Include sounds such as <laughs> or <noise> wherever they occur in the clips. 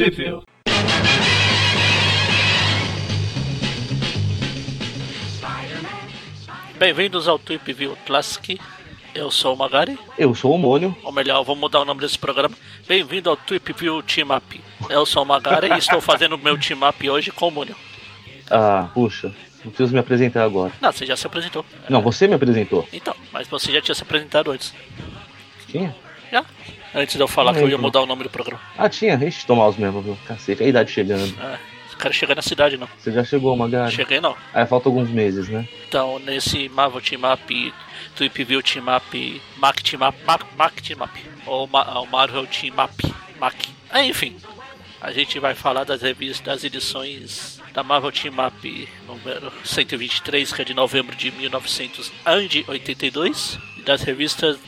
Trivia. Bem-vindos ao Tweep View Classic. Eu sou o Magari. Eu sou o Mônio. Ou melhor, vou mudar o nome desse programa. Bem-vindo ao Tweep View Team Up. Eu sou o Magari e estou fazendo o meu Team Up hoje com o Mônio. Ah, puxa. Não preciso me apresentar agora. Não, você já se apresentou. Não, você me apresentou. Então, mas você já tinha se apresentado antes. Tinha? Já? Antes de eu falar que eu ia mudar o nome do programa. Ah, tinha. Ixi, tomar os mesmos, viu? Cacete, a idade chegando. É, quero chegar na cidade, não. Você já chegou, Magari? Cheguei, não. Aí falta alguns meses, né? Então, nesse Marvel Team Up, Tweep View Team Up, Mac Team Up, Mac, Mac Team Up, ou Ma- Marvel Team Up, Mac. É, enfim, a gente vai falar das revistas, das edições da Marvel Team Up número 123, que é de novembro de 1982, e das revistas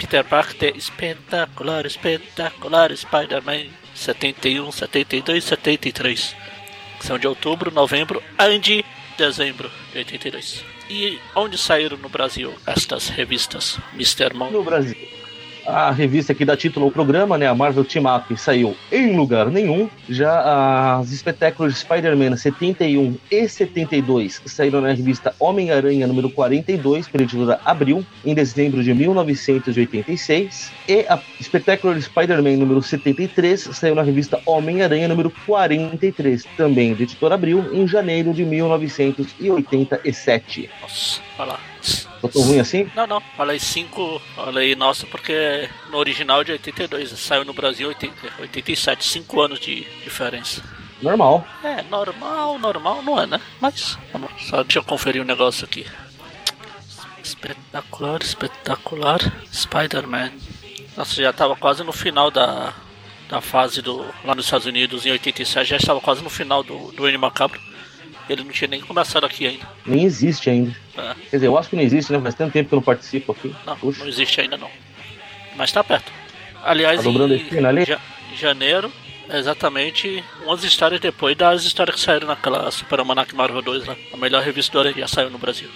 Peter Parker Espetacular, Espetacular Spider-Man 71, 72, 73 que são de outubro, novembro e dezembro de 82. E onde saíram no Brasil estas revistas, Mr. Mon? No Brasil. A revista que dá título ao programa, né? A Marvel Team Up saiu em lugar nenhum. Já as espetáculos Spider-Man 71 e 72 saíram na revista Homem-Aranha número 42, pela Abril, em dezembro de 1986. E a Spectacular Spider-Man número 73 saiu na revista Homem-Aranha número 43, também de editora Abril, em janeiro de 1987. Nossa, olha lá. Tô tão ruim assim? Não, não, falei 5, falei nossa, porque no original de 82, saiu no Brasil 80, 87, 5 anos de diferença. Normal. É, normal, normal não é, né? Mas, vamos, só deixa eu conferir um negócio aqui. Espetacular, espetacular, Spider-Man. Nossa, já tava quase no final da, da fase do. lá nos Estados Unidos em 87, já estava quase no final do, do N Macabro. Ele não tinha nem começado aqui ainda. Nem existe ainda. É, Quer dizer, eu acho que não existe, né? Faz tanto tempo que eu não participo aqui. não, Puxa. não existe ainda não. Mas tá perto. Aliás, Tá em esquina ali? ja- janeiro, exatamente umas histórias depois das histórias que saíram naquela Super Almanac Marvel 2 lá. A melhor revista do Aranha já saiu no Brasil.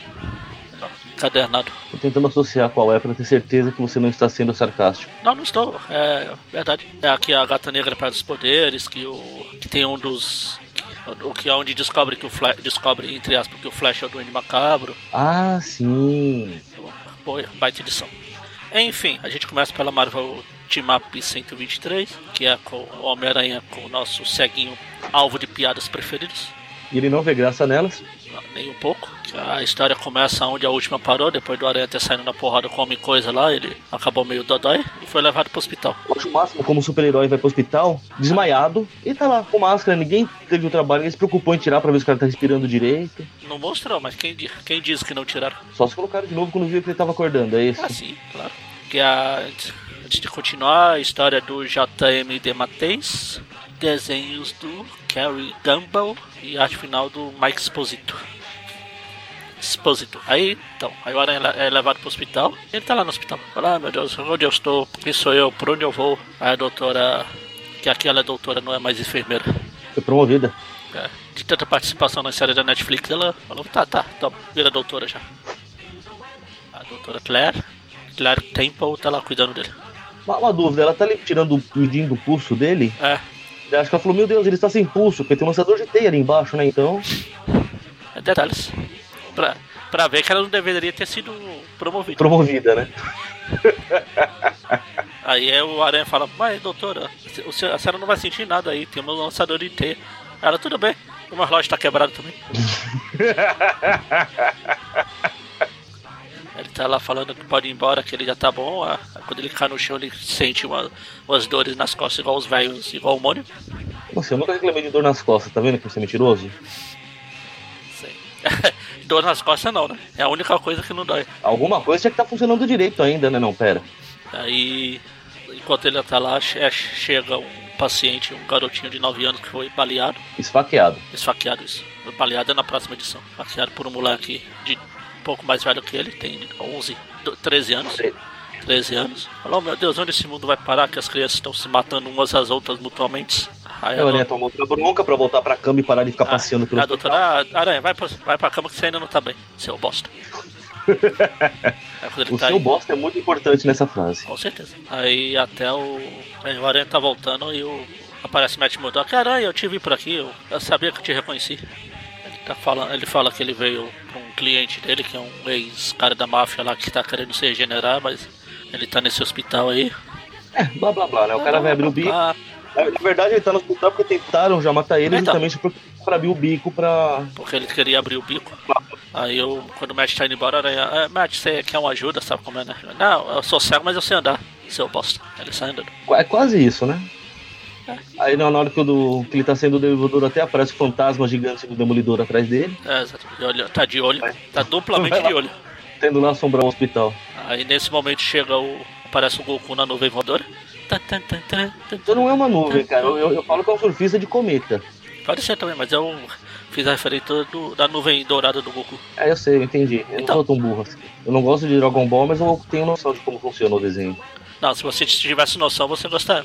Encadernado. Tô tentando associar qual é pra ter certeza que você não está sendo sarcástico. Não, não estou. É verdade. É aqui a Gata Negra para os Poderes, que o que tem um dos o que é onde descobre que o Flash descobre entre aspas que o Flash é o Duende Macabro. Ah, sim. Boa, baita edição. Enfim, a gente começa pela Marvel Team Up 123, que é com o Homem-Aranha com o nosso ceguinho alvo de piadas preferidos. E ele não vê graça nelas. Não, Nem um pouco. A história começa onde a última parou, depois do Aranha ter saído na porrada com Homem Coisa lá, ele acabou meio dodói e foi levado pro hospital. Eu acho o máximo como super-herói vai pro hospital, desmaiado, e tá lá com máscara. Ninguém teve o trabalho, ninguém se preocupou em tirar pra ver se o cara tá respirando direito. Não mostrou, mas quem, quem diz que não tiraram? Só se colocaram de novo quando viu que ele tava acordando, é isso. Ah, sim, claro. Que a, antes de continuar, a história do JM de Mateis, desenhos do Carrie Gumbel e arte final do Mike Exposito. Exposito. Aí, então, aí o Aranha é levado pro hospital. Ele tá lá no hospital. Fala, ah, meu Deus, onde eu estou? Quem sou eu? Por onde eu vou? Aí a doutora, que aqui ela é doutora, não é mais enfermeira. Foi promovida. É, de tanta participação na série da Netflix, ela falou, tá, tá, toma, vira doutora já. A doutora Claire, Claire Temple tá lá cuidando dele. Uma, uma dúvida, ela tá ali tirando, o pulso dele. É, Acho que ela falou, meu Deus, ele está sem pulso, porque tem um lançador de teia ali embaixo, né? Então. detalhes. Pra, pra ver que ela não deveria ter sido promovida. Promovida, né? <laughs> Aí é o Aranha fala, mas doutora, a senhora não vai sentir nada aí, tem um lançador de teia. Ela, tudo bem, o meu relógio tá quebrado também. <laughs> Ele tá lá falando que pode ir embora, que ele já tá bom. ah, Quando ele cai no chão, ele sente uma- umas dores nas costas, igual os velhos, igual o Mônio. Nossa, eu nunca reclamei de dor nas costas, tá vendo que você é mentiroso? <laughs> Dor nas costas não, né? É a única coisa que não dói. Alguma coisa tinha que tá funcionando direito ainda, né? Não, pera. Aí, enquanto ele tá lá, che- chega um paciente, um garotinho de 9 anos que foi baleado. Esfaqueado. Esfaqueado isso. Baleado é na próxima edição. Esfaqueado por um moleque de pouco mais velho que ele, tem 11, do- 13 anos. 13 anos. Falou, meu Deus, onde esse mundo vai parar? Que as crianças estão se matando umas às outras mutuamente. Aí A a, Aranha do- tomou outra bronca pra voltar pra cama e parar de ficar passeando pelo a doutora, ah, Aranha, vai pra, vai pra cama que você ainda não tá bem, seu bosta. <laughs> Aí O tá seu aí- bosta é muito importante nessa frase. Com certeza. Aí até o. o Aranha tá voltando e o aparece Matt Murdock. Aranha, eu te vi por aqui, eu, eu sabia que eu te reconheci. Ele, tá falando, ele fala que ele veio pra um cliente dele, que é um ex-cara da máfia lá que tá querendo se regenerar, mas ele tá nesse hospital aí. É, blá blá blá, né? O cara vai abrir o bico. Na verdade, ele tá no hospital porque tentaram já matar ele Então. justamente pra- abrir o bico pra. porque ele queria abrir o bico. Aí eu, quando o Matt tá indo embora, aranha, ah, Matt, você quer uma ajuda, sabe como é, né? Não, eu sou cego, mas eu sei andar, seu bosta. Ele sai andando. É quase isso, né? Aí na hora que, do- que ele tá sendo Demolidor até aparece o fantasma gigante do Demolidor atrás dele, É, olho, tá de olho, tá duplamente de olho. tendo lá assombrar o hospital. Aí nesse momento chega o. Aparece o Goku na nuvem voadora. Tan, tan, tan. Então não é uma nuvem, cara. Eu, eu- eu falo que é um surfista de cometa. Pode ser também, mas eu fiz a referência do- da nuvem dourada do Goku. É, eu sei, eu entendi. Eu Então. não sou tão burro assim. Eu não gosto de Dragon Ball, mas eu tenho noção de como funciona o desenho. Não, se você tivesse noção, você gostaria.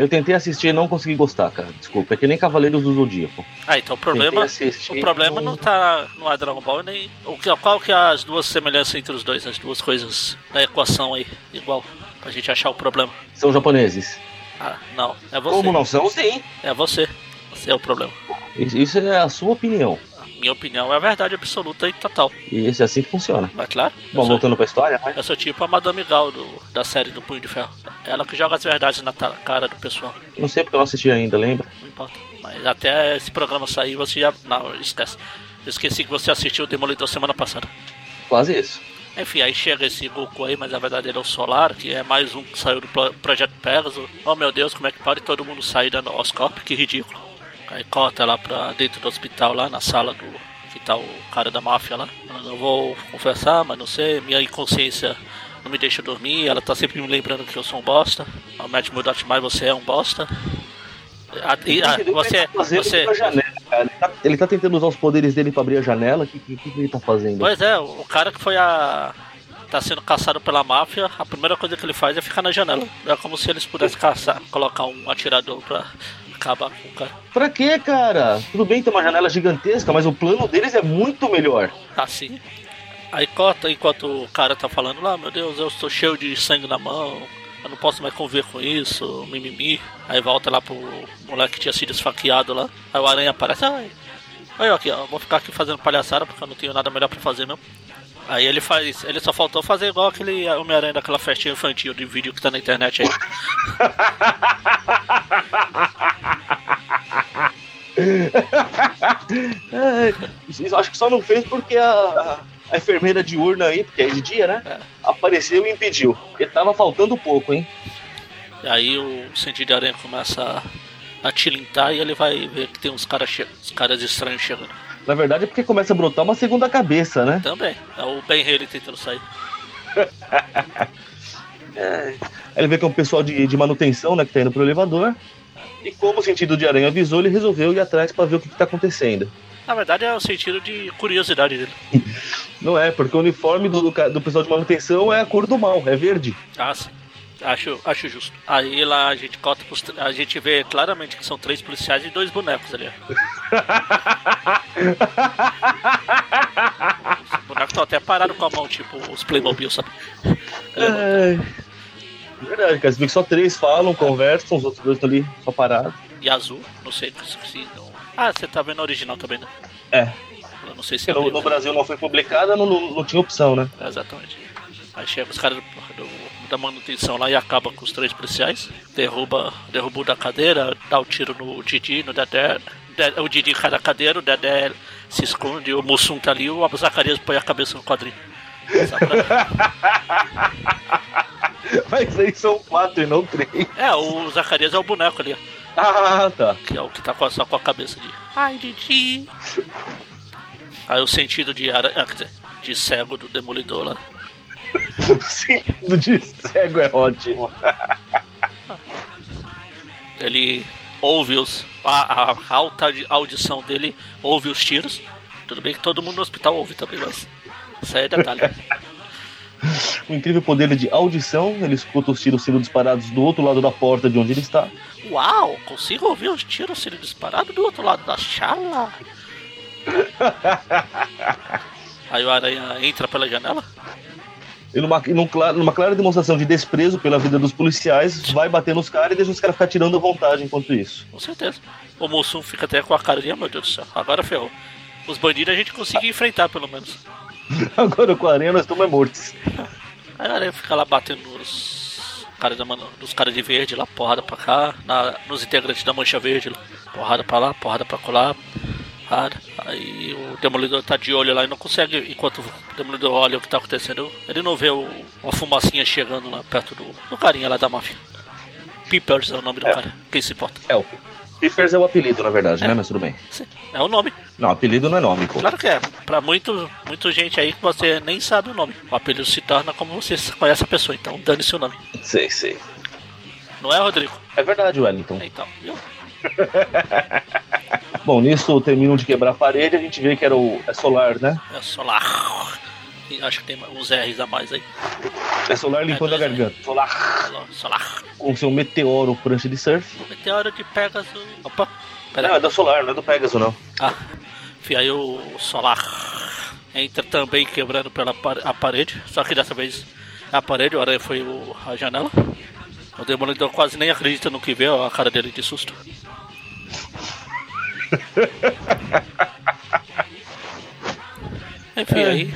Eu tentei assistir e não consegui gostar, cara. Desculpa, é que nem Cavaleiros do Zodíaco. Ah, então o problema. Assistir, O problema não tá no é Dragon Ball nem. O que, qual que é as duas semelhanças entre os dois, as duas coisas da equação aí, igual, pra gente achar o problema. São japoneses. Ah, não, é você. Como não são? Sim. É você. Você é o problema. Isso é a sua opinião. Minha opinião é a verdade absoluta e total. E é assim que funciona. Mas claro, Bom, sou, voltando pra história, né? eu sou tipo a Madame Gal do, da série do Punho de Ferro. Ela que joga as verdades na cara do pessoal. Não sei porque eu assisti ainda, lembra? Não importa. Mas até esse programa sair, você já. Não, esquece. Eu esqueci que você assistiu o Demolidor semana passada. Quase isso. Enfim, aí chega esse Goku aí, mas na verdade ele é o Solar, que é mais um que saiu do pro- Projeto Pegasus. Oh meu Deus, como é que pode todo mundo sair dando Oscorp? Que ridículo. Aí corta lá pra dentro do hospital, lá na sala do. que tá o cara da máfia lá. Eu não vou confessar, mas não sei, minha inconsciência não me deixa dormir, ela tá sempre me lembrando que eu sou um bosta. O Matt Murdock mais você é um bosta. Ah, Ele você, tá você. Ele tá, ele tá tentando usar os poderes dele pra abrir a janela. O que, que, que ele tá fazendo? Pois é, o cara que foi a. tá sendo caçado pela máfia, a primeira coisa que ele faz é ficar na janela. É como se eles pudessem caçar, colocar um atirador pra acabar com o cara. Pra quê, cara? Tudo bem ter uma janela gigantesca, mas o plano deles é muito melhor. Assim. Aí corta enquanto o cara tá falando lá, meu Deus, eu estou cheio de sangue na mão, eu não posso mais conviver com isso, mimimi. Aí volta lá pro moleque que tinha sido esfaqueado lá. Aí o aranha aparece, ai. Aí ó, aqui, ó, vou ficar aqui fazendo palhaçada porque eu não tenho nada melhor pra fazer mesmo. Aí ele faz, ele só faltou fazer igual aquele Homem-Aranha daquela festinha infantil de vídeo que tá na internet aí. <laughs> É, acho que só não fez porque a, a enfermeira de urna aí, porque é de dia, né? É. Apareceu e impediu. Ele tava faltando pouco, hein? E aí o sentido de aranha começa a, a tilintar e ele vai ver que tem uns caras uns caras estranhos chegando. Na verdade é porque começa a brotar uma segunda cabeça, né? Também. É o Ben Haley tentando sair. Aí <laughs> ele vê que é um pessoal de, de manutenção, né, que tá indo pro elevador. E como o sentido de aranha avisou, ele resolveu ir atrás pra ver o que, que tá acontecendo. Na verdade é o sentido de curiosidade dele. <laughs> Não é, porque o uniforme do, do pessoal de manutenção é a cor do mal, é verde. Ah, sim. Acho, acho justo. Aí lá a gente corta pros, A gente vê claramente que são três policiais e dois bonecos ali. ó. Os bonecos estão até parados com a mão, tipo os Playmobil, sabe? É... Verdade, cara. Você vê que só três falam, conversam, os outros dois estão ali só parados. E azul, não sei se não. Ah, você tá vendo a original também, né? É, Eu não sei se porque no, no Brasil não foi publicada, não, não, não tinha opção, né? É, Exatamente. Aí chega os caras do- do- da manutenção lá e acaba com os três policiais. Derruba, derruba o da cadeira, dá o tiro no Didi, no Dedé. De- o Didi cai da cadeira, o Dedé se esconde, o Mussum tá ali, o Zacarias põe a cabeça no quadrinho. <laughs> Mas aí são quatro e não três. É, o Zacarias é o boneco ali, Ah, tá. que é o que tá com a- só com a cabeça de. Ai, Didi. <laughs> Aí o sentido de, ara... ah, de cego do demolidor lá. O sentido de cego é ótimo. Ele ouve os. A, a alta audi- audição dele ouve os tiros. Tudo bem que todo mundo no hospital ouve também, mas. Isso aí é detalhe. O incrível poder de audição, ele escuta os tiros sendo disparados do outro lado da porta de onde ele está. Uau! Consigo ouvir os tiros sendo disparados do outro lado da sala. <laughs> Aí o aranha entra pela janela. E numa, numa, clara demonstração de desprezo pela vida dos policiais, vai bater nos caras e deixa os caras ficar tirando a vontade enquanto isso. Com certeza. O Mussum fica até com a cara de, ah, meu Deus do céu, agora ferrou. Os bandidos a gente conseguiu enfrentar, pelo menos. <laughs> Agora com a aranha nós estamos mortos. Aí a aranha fica lá batendo nos caras da dos caras de verde lá, porrada pra cá, na, nos integrantes da mancha verde lá, porrada pra lá, porrada pra colar. Aí o Demolidor tá de olho lá e não consegue, enquanto o Demolidor olha o que tá acontecendo, ele não vê o, uma fumacinha chegando lá perto do, do carinha lá da máfia. Peepers é o nome do É. cara, quem se importa? É, o Piffers é o apelido, na verdade, né? Mas tudo bem. Sim, É o nome. Não, apelido não é nome, pô. Claro que é. Pra muito, muita gente aí que você nem sabe o nome. O apelido se torna como você conhece a pessoa, então dane-se o nome. Sei, sei. Não é, Rodrigo? É verdade, Wellington. É, Então, viu? <laughs> Bom, nisso terminam de quebrar a parede, a gente vê que era o é solar, né? É solar. Acho que tem uns R's a mais aí. É solar limpando É, a garganta. Solar Solar. Solar. com seu meteoro prancha de surf. Meteoro de Pegasus. Opa, Não, pera é da solar, não é do Pegasus, não. Ah, enfim, aí o solar entra também quebrando pela a parede. Só que dessa vez a parede, o aranha foi o- a janela. O demolidor quase nem acredita no que vê, ó, a cara dele de susto. <laughs> Enfim, É. aí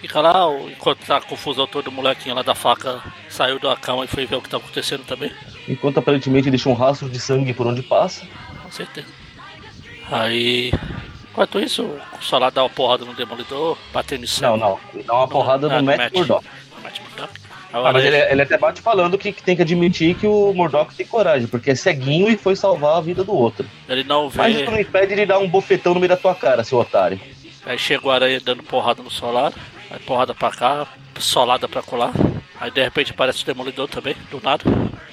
fica lá, o- enquanto tá a confusão toda, o molequinho lá da faca saiu da cama e foi ver o que tá acontecendo também. Enquanto aparentemente deixa um rastro de sangue por onde passa. Com certeza. Aí, enquanto isso, o Solar dá uma porrada no Demolidor, batendo em cima. Não, não. Dá uma porrada Ah, no Matt Murdock. No Matt Murdock. Ah, mas ele, ele até bate falando que, que tem que admitir que o Murdock tem coragem, porque é ceguinho e foi salvar a vida do outro. ele não vê. Mas isso não impede de dar um bofetão no meio da tua cara, seu otário. Aí chega o Aranha dando porrada no Solar. Aí porrada pra cá, solada pra colar. Aí de repente aparece o Demolidor também, do nada.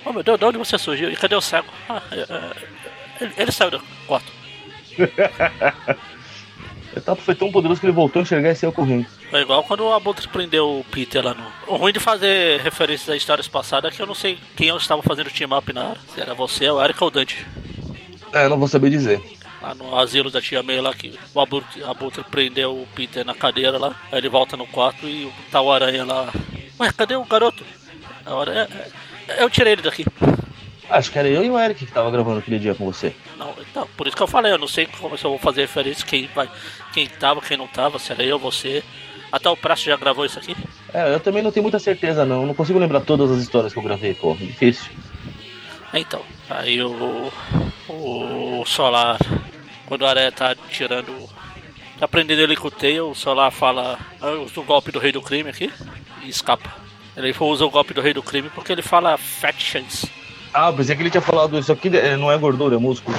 Oh meu Deus, de onde você surgiu? E cadê o cego? Ah, é, é, ele, ele saiu do quarto. <laughs> O Tato foi tão poderoso que ele voltou a enxergar e saiu correndo. É igual quando o Abutre prendeu o Peter lá no. O ruim de fazer referências a histórias passadas é que eu não sei quem eu estava fazendo o team up na hora. Se era você, o Eric ou o Dante. É, não vou saber dizer. Lá no asilo da tia May lá que o Abutre, Abutre prendeu o Peter na cadeira lá. Aí ele volta no quarto e tá o aranha lá. Ué, cadê o garoto? A hora é, eu tirei ele daqui. Acho que era eu e o Eric que tava gravando aquele dia com você. Não, então, por isso que eu falei, eu não sei como se eu vou fazer referência, quem vai, quem tava, quem não tava, se era eu, você. Até o Prazo já gravou isso aqui. É, eu também não tenho muita certeza, não. Não consigo lembrar todas as histórias que eu gravei, pô. Difícil. Então, aí o, o Solar, quando o Aranha tá tirando, tá prendendo ele com o Tail, o Solar fala, ah, eu uso o golpe do rei do crime aqui e escapa. Ele usa o golpe do rei do crime porque ele fala chance. Ah, pensei que ele tinha falado isso aqui é, não é gordura, é músculo.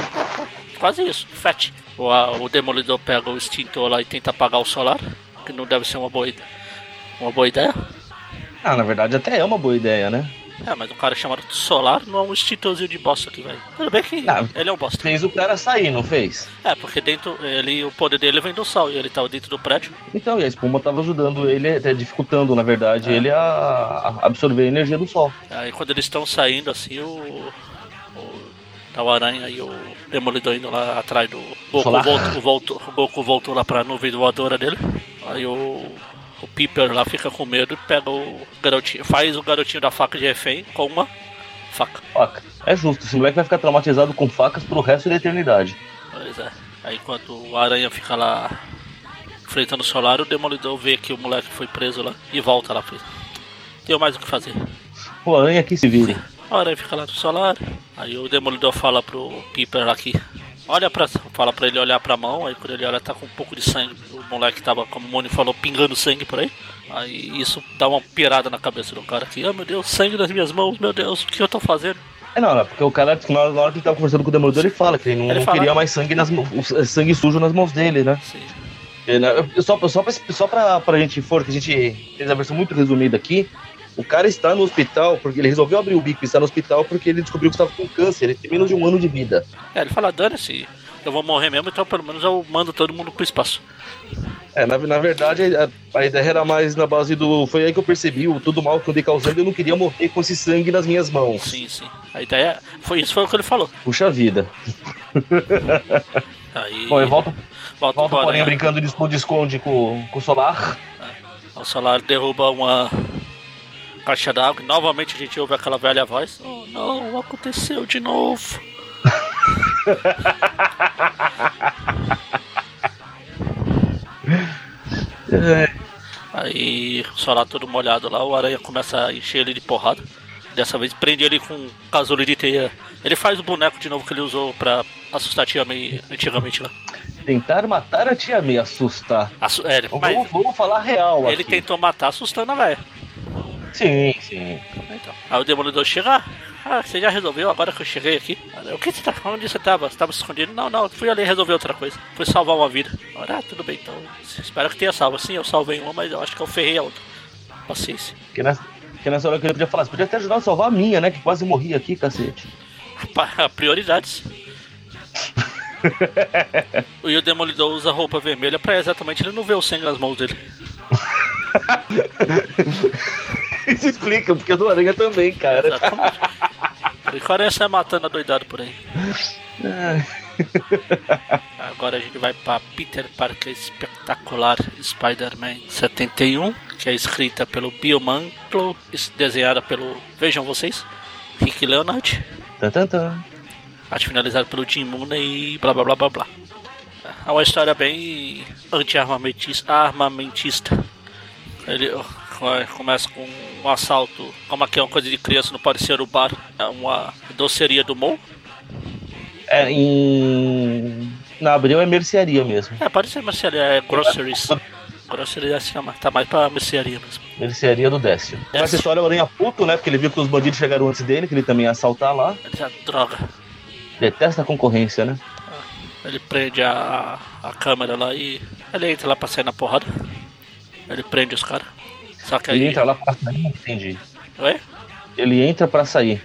Quase isso, fat. O, a- o Demolidor pega o extintor lá e tenta apagar o Solar, que não deve ser uma boa, ide- uma boa ideia. Ah, na verdade até é uma boa ideia, né? É, mas um cara chamado Solar não é um extintorzinho de bosta aqui, velho. Tudo bem que Ah. ele é um bosta. Fez o cara sair, não fez? É, porque dentro, ele, o poder dele vem do sol e ele tava dentro do prédio. Então, e a espuma tava ajudando ele, até dificultando, na verdade, ele a, a absorver a energia do sol. Aí quando eles estão saindo assim, o. o tá o aranha e o demolidor indo lá atrás do. Goku voltou, voltou, o Goku voltou lá pra nuvem voadora dele. Aí o. O Piper lá fica com medo e pega o garotinho. Faz o garotinho da faca de refém com uma faca. Faca. É justo, esse moleque vai ficar traumatizado com facas pro resto da eternidade. Pois é. Aí enquanto o aranha fica lá enfrentando o solar, o demolidor vê que o moleque foi preso lá e volta lá. Tem mais o que fazer. O aranha aqui se vire. A aranha fica lá no solar. Aí o demolidor fala pro Piper aqui. Olha pra. Fala pra ele olhar pra mão, aí quando ele olha tá com um pouco de sangue. O moleque tava, como o Moni falou, pingando sangue por aí. Aí isso dá uma pirada na cabeça do cara aqui. Ah meu Deus, sangue nas minhas mãos, meu Deus, o que eu tô fazendo? É não, é porque o cara, na hora, que ele tava conversando com o Demolidor, ele fala que ele não, Ele fala. queria mais sangue, nas, sangue sujo nas mãos dele, né? Sim. É, né, Só, só, pra, só pra, pra gente for, que a gente fez a versão muito resumida aqui, o cara está no hospital, porque ele resolveu abrir o bico e está no hospital porque ele descobriu que estava com câncer, ele tem menos de um ano de vida. É, ele fala, dane-se, eu vou morrer mesmo, então pelo menos eu mando todo mundo pro espaço. É, na, na verdade, a, a ideia era mais na base do. Foi aí que eu percebi o tudo mal que eu andei causando e eu não queria morrer com esse sangue nas minhas mãos. Sim, sim. A ideia foi isso, foi o que ele falou. Puxa vida. <laughs> Aí. Bom, eu volto, volta volto pro porém aranha. brincando de esconde-esconde com, com o Solar. O Solar derruba uma, caixa d'água e novamente a gente ouve aquela velha voz. Oh não, aconteceu de novo. <laughs> Aí, só lá todo molhado lá, o aranha começa a encher ele de porrada. Dessa vez prende ele com um casulo de teia. Ele faz o boneco de novo que ele usou pra assustar a tia May antigamente lá. tentar matar a tia May, assustar. Assu é, Vamos, mas vamos falar real ele aqui. tentou matar assustando a velha. Sim, sim. Então, aí o demolidor chega. Ah, você já resolveu agora que eu cheguei aqui? O que você tá Onde você tava? Você tava escondido? Não, não, fui ali resolver outra coisa. Fui salvar uma vida. Ora, ah, tudo bem, então. Espero que tenha salvo. Sim, eu salvei uma, mas eu acho que eu ferrei a outra. Paciência. Que nessa, que nessa hora que ele podia falar, você podia até ajudar a salvar a minha, né? Que quase morri aqui, cacete. Prioridades. <laughs> e o Demolidor usa roupa vermelha pra exatamente ele não ver o sangue nas mãos dele. <laughs> Isso <laughs> explica, porque é do Aranha também, cara. Exatamente. E o Aranha sai matando a doidado por aí. Agora a gente vai pra Peter Parker Espetacular Spider-Man 71, que é escrita pelo Bill Mantlo, desenhada pelo, vejam vocês, Rick Leonard. Tan, tan, tan. Arte finalizada pelo Jim Mooney e blá blá blá blá blá. É uma história bem anti-armamentista. armamentista. Ele começa com um assalto. Como aqui é uma coisa de criança, não pode ser o bar. É uma doceria do Mon. É, em. Na Abril é mercearia mesmo. É, pode ser mercearia, é groceries. Groceries assim, tá mais pra mercearia mesmo. Mercearia do Décio. Décio. Essa história é o Aranha puto, né? Porque ele viu que os bandidos chegaram antes dele, que ele também ia assaltar lá. Droga. Detesta a concorrência, né? Ele prende a, a câmera lá e ele entra lá pra sair na porrada. Ele prende os caras. Só que aí. Ele entra lá pra sair, não entendi. Oi? Ele entra pra sair.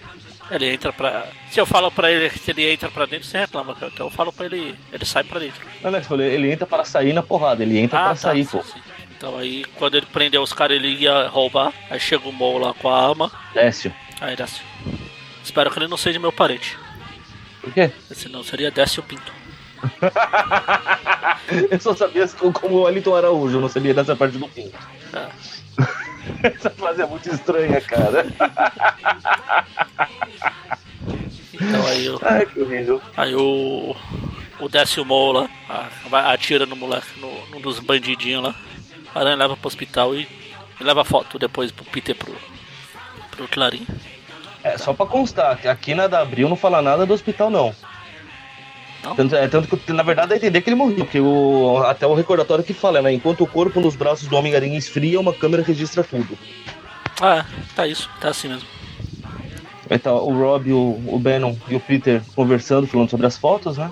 Ele entra pra. Se eu falo pra ele que ele entra pra dentro, você reclama. Então eu falo pra ele. Ele sai pra dentro. Não, né? Falei, ele entra para sair na porrada, ele entra pra sair, sim, pô. sim. Então aí quando ele prendeu os caras, ele ia roubar. Aí chega o Mol lá com a arma. Décio. Aí assim. Espero que ele não seja meu parente. Por quê? Senão seria Décio Pinto. <laughs> Eu só sabia como o Wellington Araújo, eu não sabia dessa parte do fim. É. Essa frase é muito estranha, cara. Então aí o. Ai, que horrível. Aí o. O Décio Mol lá a- vai- atira no moleque, no, num dos bandidinhos lá. A aranha leva pro hospital e, e leva foto depois pro Peter pro. pro Clarim. É, só pra constar, que aqui na da Abril não fala nada do hospital, não. Tanto, é, tanto que, na verdade, dá a entender que ele morreu, porque o, até o recordatório que fala, né? Enquanto o corpo nos braços do Homem-Aranha esfria, uma câmera registra tudo. Ah, tá isso, tá assim mesmo. Tá o Rob, o, o Bannon e o Peter conversando, falando sobre as fotos, né?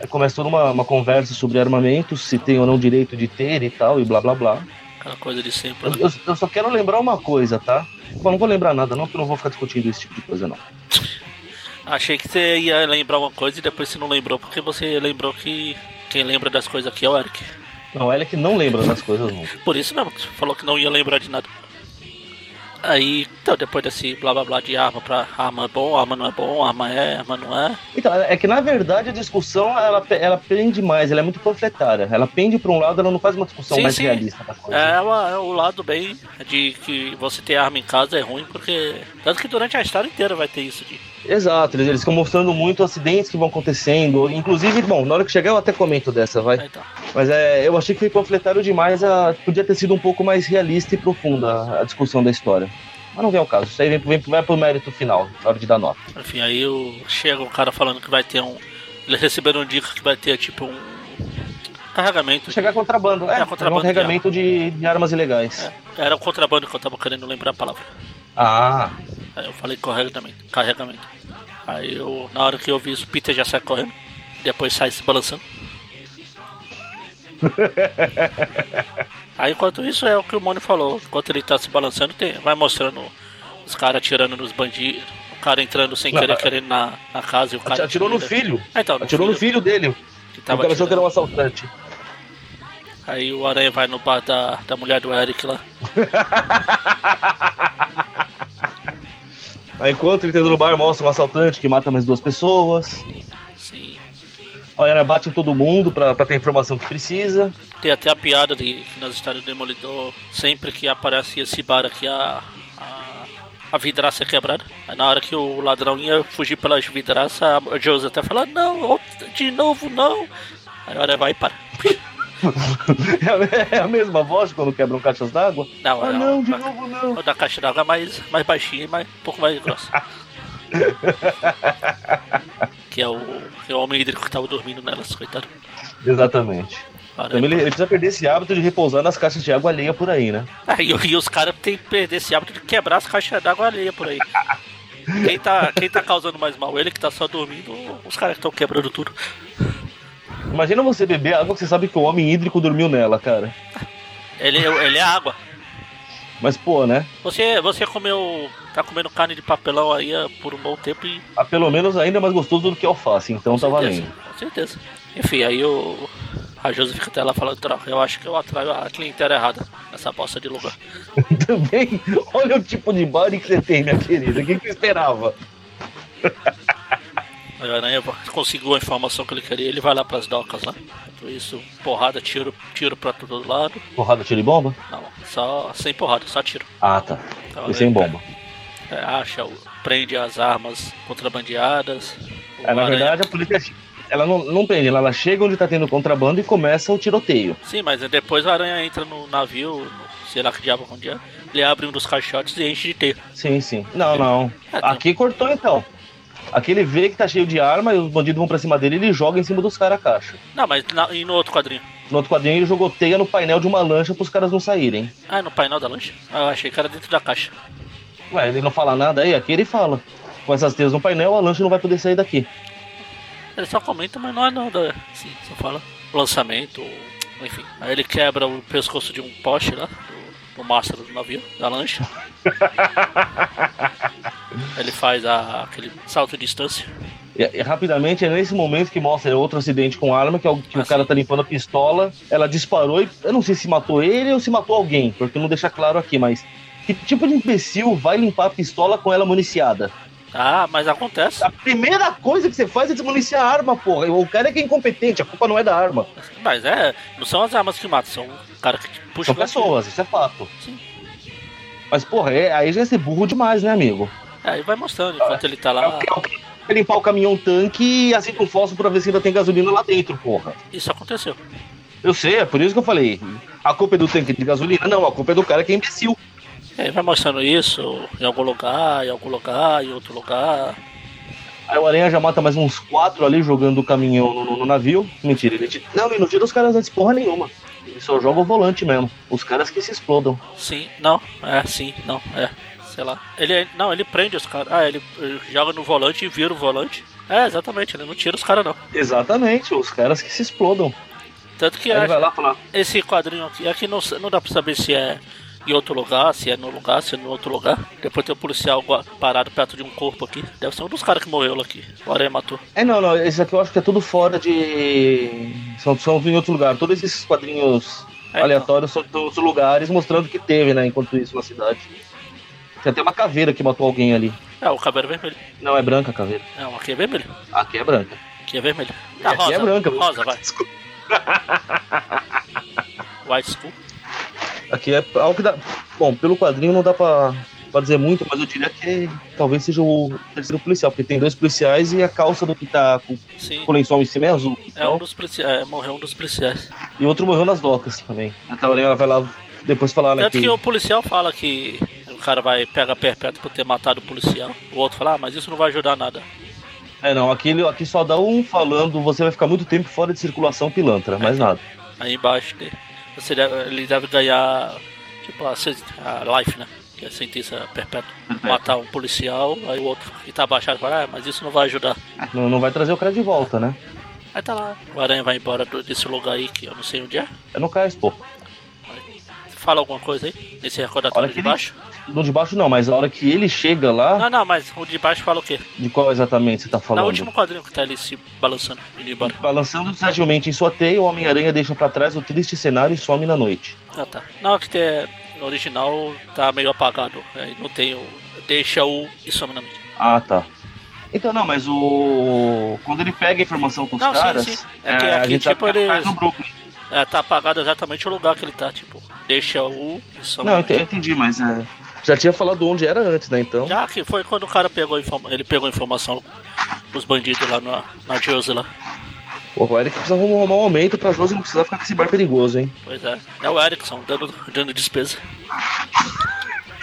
Aí começa toda uma, uma conversa sobre armamentos, se tem ou não direito de ter e tal, e blá blá blá. Aquela coisa de sempre. Eu, né? eu- eu só quero lembrar uma coisa, tá? Bom, não vou lembrar nada, não, porque eu não vou ficar discutindo esse tipo de coisa, não. Achei que você ia lembrar uma coisa e depois você não lembrou, porque você lembrou que quem lembra das coisas aqui é o Eric. Não, ela é que não lembra das coisas nunca. Por isso mesmo, você falou que não ia lembrar de nada. Aí, então, depois desse blá blá blá de arma pra arma é bom, arma não é bom, arma é, arma não é. Então, é que na verdade a discussão ela, ela pende mais, ela é muito panfletária. Ela pende pra um lado, ela não faz uma discussão Sim, mais sim. realista da coisa. É, uma- é o lado bem de que você ter arma em casa é ruim, porque. Tanto que durante a história inteira vai ter isso de. Exato, eles, eles ficam mostrando muito acidentes que vão acontecendo. Inclusive, bom, na hora que chegar eu até comento dessa, vai. Então. Mas é, eu achei que foi panfletário demais, a, podia ter sido um pouco mais realista e profunda a, discussão da história. Mas não vem ao caso, isso aí vem, vem, vai pro mérito final, na hora de dar nota. Enfim, aí o, chega um cara falando que vai ter um. Eles receberam dica que vai ter tipo um. Carregamento. Chegar contrabando, é, É, contrabando um carregamento de, de armas ilegais. É, era o contrabando que eu tava querendo lembrar a palavra. Ah, Aí eu falei carregamento. carregamento. Aí eu, na hora que eu vi isso, o Peter já sai correndo. Depois sai se balançando. <laughs> Aí enquanto isso é o que o Mônio falou. Enquanto ele tá se balançando, tem, vai mostrando os caras atirando nos bandidos. O cara entrando sem Não, querer, querendo na, na casa e o cara. atirou no filho. Ah, então, Atirou no filho dele. que tava pensou que era um assaltante. Aí o Aranha vai no bar da, da mulher do Eric lá. <laughs> Aí enquanto ele tá no bar, mostra um assaltante que mata mais duas pessoas. Aí ela bate em todo mundo pra, pra ter a informação que precisa. Tem até a piada de que nas histórias do Demolidor, sempre que aparece esse bar aqui, a, a vidraça é quebrada. Aí na hora que o ladrão ia fugir pelas vidraças, a Josie até fala, não, de novo não. Aí a hora vai e para. É a mesma voz quando quebram caixas d'água? Não, ah, é não, de a, novo não. O da caixa d'água é mais, mais baixinha e mais, um pouco mais grossa. <laughs> que é o, é o homem hídrico que tava dormindo nelas, coitado. Exatamente. Caramba. Também ele, ele precisa perder esse hábito de repousar nas caixas de água alheia por aí, né? É, e, e os caras têm que perder esse hábito de quebrar as caixas d'água alheia por aí. Quem tá, quem tá causando mais mal? Ele que tá só dormindo os caras que estão quebrando tudo? Imagina você beber água que você sabe que o homem hídrico dormiu nela, cara. Ele, ele é água. Mas, pô, né? Você, você comeu. tá comendo carne de papelão aí ah, por um bom tempo e. Ah, pelo menos ainda é mais gostoso do que alface, então tá certeza, valendo. Com certeza. Enfim, aí o. A Josi fica até lá falando, "Droga, eu acho que eu atraio a clientela errada nessa bosta de lugar. <laughs> Também, olha o tipo de body que você tem, minha querida. O que que você esperava? <laughs> O Aranha conseguiu a informação que ele queria, ele vai lá pras docas lá. Por isso, porrada, tiro, tiro pra todo lado. Porrada, tiro e bomba? Não, só sem porrada, só tiro. Ah, tá. Então, E sem ele bomba. é, acha, prende as armas contrabandeadas. É, na Aranha- verdade, a polícia ela não, não prende, ela, ela chega onde tá tendo contrabando e começa o tiroteio. Sim, mas depois o Aranha entra no navio, no, sei lá que diabo onde é. Ele abre um dos caixotes e enche de teia. Sim, sim. Não, não. É, Aqui cortou então. Aqui ele vê que tá cheio de arma e os bandidos vão pra cima dele e ele joga em cima dos caras a caixa. Não, mas na- e no outro quadrinho? No outro quadrinho ele jogou teia no painel de uma lancha pros caras não saírem. Ah, no painel da lancha? Ah, eu achei que era dentro da caixa. Ué, ele não fala nada aí, aqui ele fala. Com essas teias no painel, a lancha não vai poder sair daqui. Ele só comenta, mas não é nada. Sim, só fala lançamento, enfim. Aí ele quebra o pescoço de um poste lá, do mastro do navio, da lancha. <laughs> ele faz a- aquele salto de distância. E, e rapidamente é nesse momento que mostra outro acidente com arma, que, é o, que Ah, o cara sim. tá limpando a pistola, ela disparou e eu não sei se matou ele ou se matou alguém, porque não deixa claro aqui, mas que tipo de imbecil vai limpar a pistola com ela municiada? Ah, mas acontece. A primeira coisa que você faz é desmuniciar a arma, porra. O cara é que é incompetente, a culpa não é da arma. Mas é, não são as armas que matam, são o cara que puxa São o pessoas, isso é fato. Sim. Mas, porra, é- aí já é ser burro demais, né, amigo? É, aí vai mostrando enquanto ele tá lá. É limpar o caminhão tanque e acende um fósforo pra ver se ainda tem gasolina lá dentro, porra. Isso aconteceu. Eu sei, é por isso que eu falei. A culpa é do tanque de gasolina? Não, a culpa é do cara que é imbecil. Aí vai mostrando isso em algum lugar, em algum lugar, em outro lugar. Aí o Aranha já mata mais uns quatro ali jogando o caminhão no, no- no navio. Mentira, ele tira... Não, ele não tira os caras antes porra nenhuma. Ele só joga o volante mesmo. Os caras que se explodam. Sim, não, é, sim, não, é. Sei lá. Ele, não, ele prende os caras. Ah, ele, ele joga no volante e vira o volante. É, exatamente, ele não tira os caras não. Exatamente, os caras que se explodam. Tanto que ele acho- esse quadrinho aqui, aqui não, não dá pra saber se é em outro lugar, se é no lugar, se é no outro lugar. Depois tem o policial gua- parado perto de um corpo aqui. Deve ser um dos caras que morreu lá aqui. O Aranha matou. É, não, não, esse aqui eu acho que é tudo fora de. São, são em outro lugar. Todos esses quadrinhos É, aleatórios são de outros lugares, mostrando que teve, né, enquanto isso na cidade. Tem até uma caveira que matou alguém ali. É, o cabelo é vermelho. Não, é branca a caveira. Não, aqui é vermelho. Aqui é branca. Aqui é vermelho. E aqui é branca. Rosa, vai. <laughs> White School. Aqui é algo que dá. Bom, pelo quadrinho não dá pra, pra dizer muito, mas eu diria que talvez seja o terceiro policial, porque tem dois policiais e a calça do que tá com, Sim. com o lençol em cima é azul. É um dos policiais. É, morreu um dos policiais. E outro morreu nas docas também. A Taurina vai lá depois falar, né? Tanto Que... que o policial fala que o cara vai pegar perpétuo por ter matado o policial. O outro fala, ah, mas isso não vai ajudar nada. É, não, aqui, aqui só dá um falando, você vai ficar muito tempo fora de circulação pilantra, mais nada. Aí embaixo dele, você deve, ele deve ganhar tipo a, a life, né? Que é a sentença perpétua. Matar um policial, aí o outro que tá abaixado fala, ah, mas isso não vai ajudar. Não, não vai trazer o cara de volta, né? Aí tá lá, o aranha vai embora desse lugar aí que eu não sei onde é. É no cais, pô. Fala alguma coisa aí? Nesse recordatório de ele- baixo? No de baixo não, mas a hora que ele chega lá, Não, não, mas o de baixo fala o quê? de qual exatamente você tá No falando? último quadrinho que tá ele se balançando. Balançando sagilmente em sua teia, o Homem-Aranha deixa pra trás o triste cenário e some na noite. Ah tá. Não, que tem, no original tá meio apagado. Aí não tem o. Deixa o e some na noite. Ah, tá. Então, não, mas o. Quando ele pega a informação com os Não, sim, caras. sim. É que a aqui, gente sabe tipo, ele eles- no Brooklyn. É, tá apagado exatamente o lugar que ele tá, tipo. Deixa o e Não, eu entendi, mas é. Já tinha falado onde era antes, né? Então. Já que foi quando o cara pegou informa ele pegou a informação dos bandidos lá na, na Jersey lá. Pô, o Eric precisa arrumar um aumento pra Josi não precisar ficar com esse bar perigoso, hein? Pois é. É o Erickson dando, dando despesa.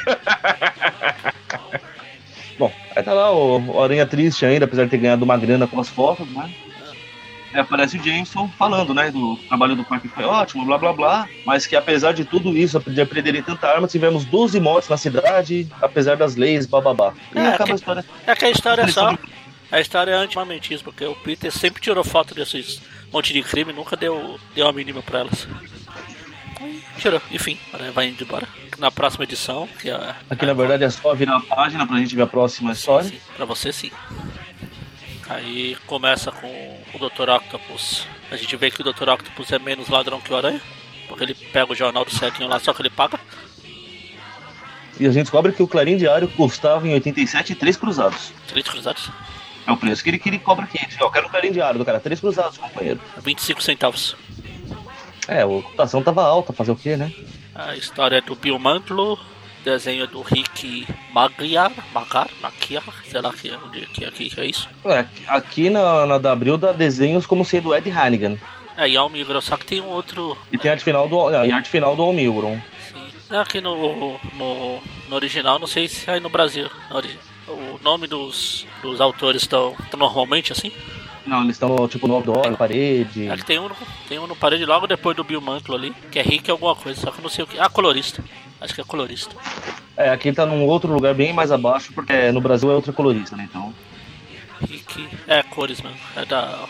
<laughs> Bom, aí tá lá o, o Aranha triste ainda, apesar de ter ganhado uma grana com as fotos, né? Aí aparece o Jameson falando, né, do trabalho do parque foi ótimo, blá blá blá, mas que apesar de tudo isso, de aprenderem tanta arma, tivemos 12 mortes na cidade, apesar das leis, bababá. E É, acaba que- a história. É que a história é só. A história é anti-armamentismo, porque o Peter sempre tirou foto desses monte de crime nunca deu, deu a mínima pra elas. Tirou, enfim, agora vai indo embora. Na próxima edição, que é. Aqui na verdade é só virar a página pra gente ver a próxima história. Sim, pra você sim. Aí começa com o Dr. Octopus. A gente vê que o Dr. Octopus é menos ladrão que o Aranha. Porque ele pega o jornal do ceguinho lá, só que ele paga. E a gente descobre que o Clarim Diário custava em 87 três cruzados. Três cruzados. É o preço que ele, que ele cobra aqui. Ó, Eu quero o Clarim Diário do cara, três cruzados, companheiro. 25 centavos. É, a cotação tava alta, fazer o quê, né? A história é do Bill Mantlo, desenho do Rick Magyar, Magar, Maquiar, sei lá que, onde, que, aqui que é isso. É, aqui na, na W dá desenhos como sendo Ed Hannigan. É, e Almigro, só que tem um outro. E tem arte final do, é, e arte final do Almigron. Sim. Aqui no, no, no original, não sei se é aí no Brasil. no O nome dos, dos autores estão normalmente assim? Não, eles estão tipo no outdoor, na parede. É que tem um, tem um no parede logo depois do Bill Mantlo ali, que é Rick alguma coisa, só que eu não sei o que. Ah, colorista. Acho que é colorista. É, aqui tá num outro lugar bem mais abaixo, porque no Brasil é outra colorista, né? Então. Rick. É cores mesmo. É da.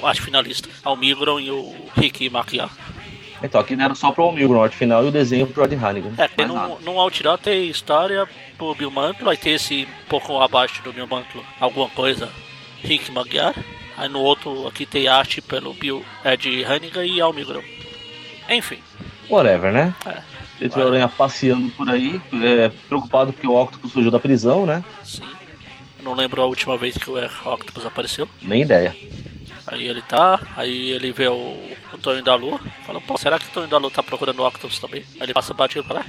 O arte finalista. Almigron e o Rick Maquiar. Então, aqui era só pro Almigron, arte final e o desenho pro Ed Hannigan. É, tem num, num Outdoor tem história pro Bill Mantlo, aí tem esse um pouco abaixo do Bill Mantlo, alguma coisa, Rick Magyar. Aí no outro aqui tem arte pelo Bill Ed Hannigan e Almigron. Enfim, Whatever, né? é, Ele aranha passeando por aí, é, preocupado porque o Octopus fugiu da prisão, né? sim. Não lembro a última vez que o Octopus apareceu. Nem ideia. Aí ele tá, aí ele vê o, o Tonho da Lua, fala, pô, será que o Tonho da Lua tá procurando o Octopus também? Aí ele passa batido pra lá.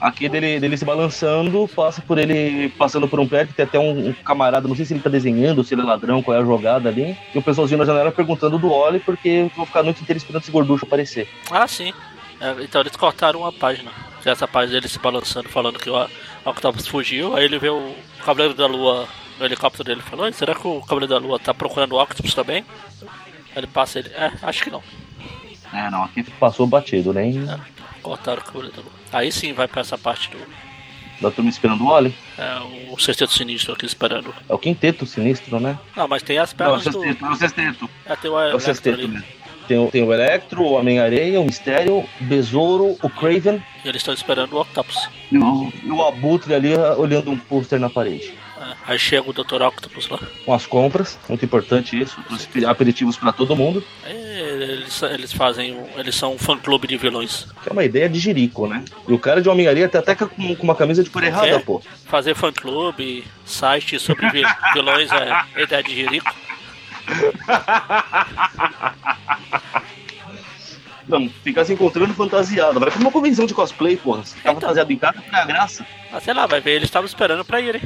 Aqui dele, dele se balançando, passa por ele passando por um prédio, tem até um, um camarada, não sei se ele tá desenhando, se ele é ladrão, qual é a jogada ali. E o pessoalzinho na janela perguntando do Oli, porque vou ficar a noite inteira esperando esse gorducho aparecer. Ah, sim. É, então eles cortaram uma página. Essa página dele se balançando, falando que o Octopus fugiu. Aí ele vê o Cavaleiro da Lua no helicóptero dele e falou: "Oi, será que o Cavaleiro da Lua tá procurando o Octopus também? Ele passa ele. É, acho que não. É, não, aqui passou batido, nem É, cortaram o Cavaleiro da Lua. Aí sim vai pra essa parte do. da turma esperando o Oli. É, o sexteto sinistro aqui esperando. É o quinteto sinistro, né? Não, mas tem as Não, é o pernas do. sexteto, é o sexteto. É, tem o É o Electro sexteto mesmo. Tem, o- tem o Electro, o Homem-Areia, o Mistério, o Besouro, o Craven E eles estão esperando o Octopus. e o, e o Abutre ali ah, olhando um pôster na parede. É, aí chega o Dr. Octopus lá. Com as compras, muito importante isso, trouxe aperitivos pra todo mundo. Aí eles, eles fazem. Eles são um fã clube de vilões. Que é uma ideia de Jerico, né? E o cara de Homem-Areia tá até com, com uma camisa de cor errada, quê? pô. Fazer fã clube, site sobre vi- <laughs> vilões é ideia de Jerico. <laughs> Não, ficar se encontrando fantasiado. Vai pra uma convenção de cosplay, porra. Se ficar Então. fantasiado em casa, pra graça. Ah, sei lá, vai ver, eles estavam esperando pra irem.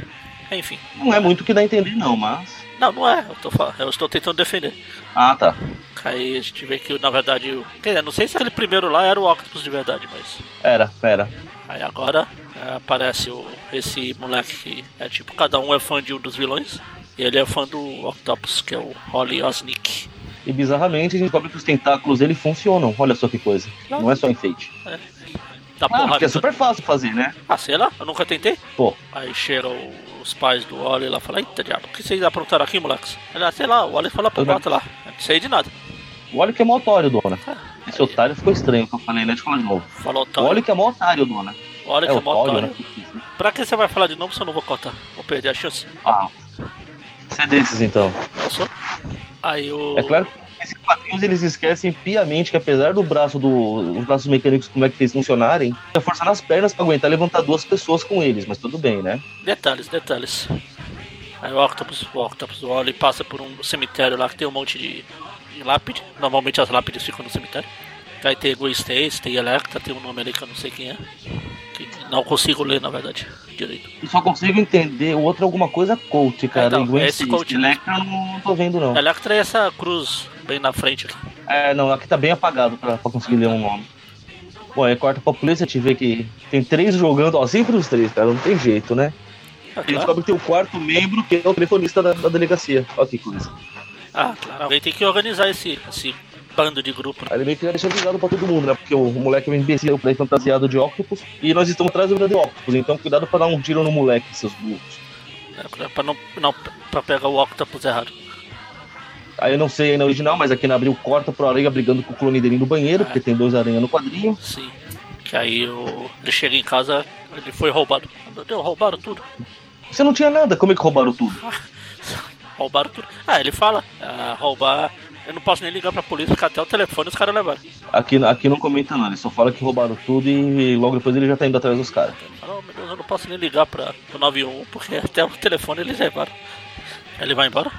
Enfim. Não é muito o que dá a entender, não, mas. Não, não é. Eu, tô, eu estou tentando defender. Ah, tá. Aí a gente vê que, na verdade, quer dizer, não sei se aquele primeiro lá era o Octopus de verdade, mas. Era, era. Aí agora é, aparece o, esse moleque que é tipo, cada um é fã de um dos vilões. Ele é fã do Octopus, que é o Holly Osnick. E bizarramente a gente descobre que os tentáculos dele funcionam. Olha só que coisa. Não é só enfeite. Dá Ah, porrada. porque é super fácil fazer, né? Ah, sei lá, eu nunca tentei. Pô, Aí chegam os pais do Wally lá e falam, eita diabo, o que vocês aprontaram aqui, moleques? Ah, sei lá, o pra Eu não- bota lá. Eu não sei de nada. o óleo que é mó otário, dona. Ah, Esse otário ficou estranho que eu falei, né? Deixa eu falar de novo. Falou O Tony. óleo que é mó otário, dona. Olha É que é o mó otário. né? Pra que você vai falar de novo se eu não vou cortar? Vou perder a chance. Ah, você é desses então. Eu sou. Aí o. É claro que esses quadrinhos eles esquecem piamente que apesar do braço do, os braços mecânicos como é que fez funcionarem, é força nas pernas pra aguentar levantar duas pessoas com eles, mas tudo bem, né? Detalhes, detalhes. Aí o Octopus, o Octopus, o Wally passa por um cemitério lá que tem um monte de, de lápide. Normalmente as lápides ficam no cemitério. Aí tem Gwen Stacy, tem Electra, tem um nome ali que eu não sei quem é. Que não consigo ler, na verdade, direito. Só consigo entender. O outro é alguma coisa Colt, cara. então, e Gwen esse. Colt- Electra eu não, não tô vendo, não. Electra é essa cruz bem na frente aqui. É, não, aqui tá bem apagado pra, pra conseguir ler um nome. Bom, aí corta pra polícia, te vê que tem três jogando, ó, sempre os três, cara, não tem jeito, né? Ah, claro. descobre que tem o quarto membro, que é o telefonista da, da delegacia. Olha que coisa. Ah, claro. Alguém tem que organizar esse, esse bando de grupo. né? Aí ele meio que já deixou avisado pra todo mundo, né? Porque o moleque é um imbecil daí fantasiado de Octopus e nós estamos atrás do grande Octopus, então cuidado pra dar um tiro no moleque, seus burros. É, pra, não, não, pra pegar o Octopus errado. Aí eu não sei aí na original, mas aqui na abril corta pro Aranha brigando com o clone dele no banheiro, porque tem dois aranha no quadrinho. Sim. Que aí ele chega em casa, ele foi roubado. Meu Deus, roubaram tudo. Você não tinha nada, como é que roubaram tudo? <laughs> Roubaram tudo. Ah, ele fala, ah, roubar. Eu não posso nem ligar pra polícia, porque até o telefone os caras levaram. Aqui, aqui não comenta nada, ele só fala que roubaram tudo e logo depois ele já tá indo atrás dos caras. Fala, oh, meu Deus, eu não posso nem ligar pra, pro 91, porque até o telefone eles levaram. Ele vai embora,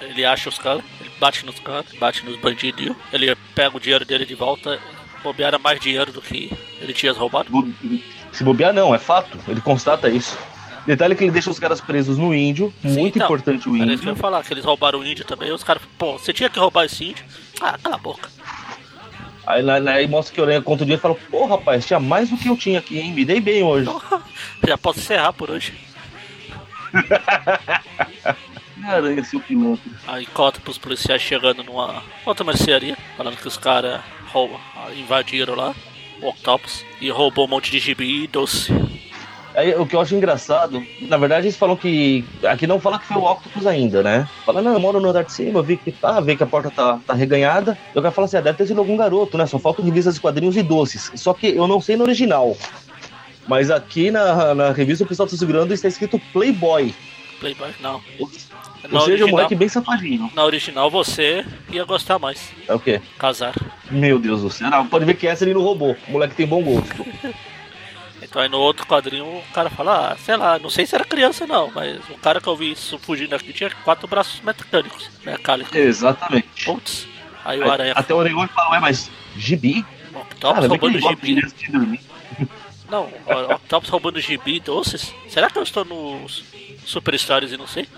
ele acha os caras, ele bate nos caras, bate nos bandidos, ele pega o dinheiro dele de volta, bobear era mais dinheiro do que ele tinha roubado. Se bobear, não, é fato, ele constata isso. Detalhe que ele deixa os caras presos no índio, Sim, muito então, importante o índio. ia falar, que eles roubaram o índio também, os caras, pô, você tinha que roubar esse índio? Ah, cala a boca. Aí, lá- aí mostra que o Aranha conta o dia e fala: Pô, rapaz, tinha mais do que eu tinha aqui, hein? Me dei bem hoje. Já posso encerrar por hoje. <laughs> Aranha, seu pilantra. Aí cota pros policiais chegando numa outra mercearia, falando que os caras roubam- invadiram lá, o Octopus, e roubou um monte de gibi e doce. Aí o que eu acho engraçado, na verdade eles falam que. Aqui não fala que foi o Octopus ainda, né? Fala, não, eu moro no andar de cima, vi que tá, vi que a porta tá, tá reganhada. Eu quero falar assim, ah, deve ter sido algum garoto, né? Só faltam revistas de quadrinhos e doces. Só que eu não sei no original. Mas aqui na, na revista o pessoal tá segurando está escrito Playboy. Playboy, não. Ou, ou seja, um original, moleque bem safadinho. na original você ia gostar mais. É o quê? Casar. Meu Deus do céu. Não, pode ver que essa ele não roubou. O moleque tem bom gosto. <laughs> Então aí no outro quadrinho o cara fala, ah, sei lá, não sei se era criança não, mas o cara que eu vi isso fugindo aqui tinha quatro braços mecânicos, mecânicos. Exatamente. Putz. Aí o aranha Até o Oregon fala, ué, mas gibi? o Octopus Cara, roubando gibi. <laughs> Não, o Octopus roubando gibi e doces. Será que eu estou nos Super Stories e não sei? <laughs>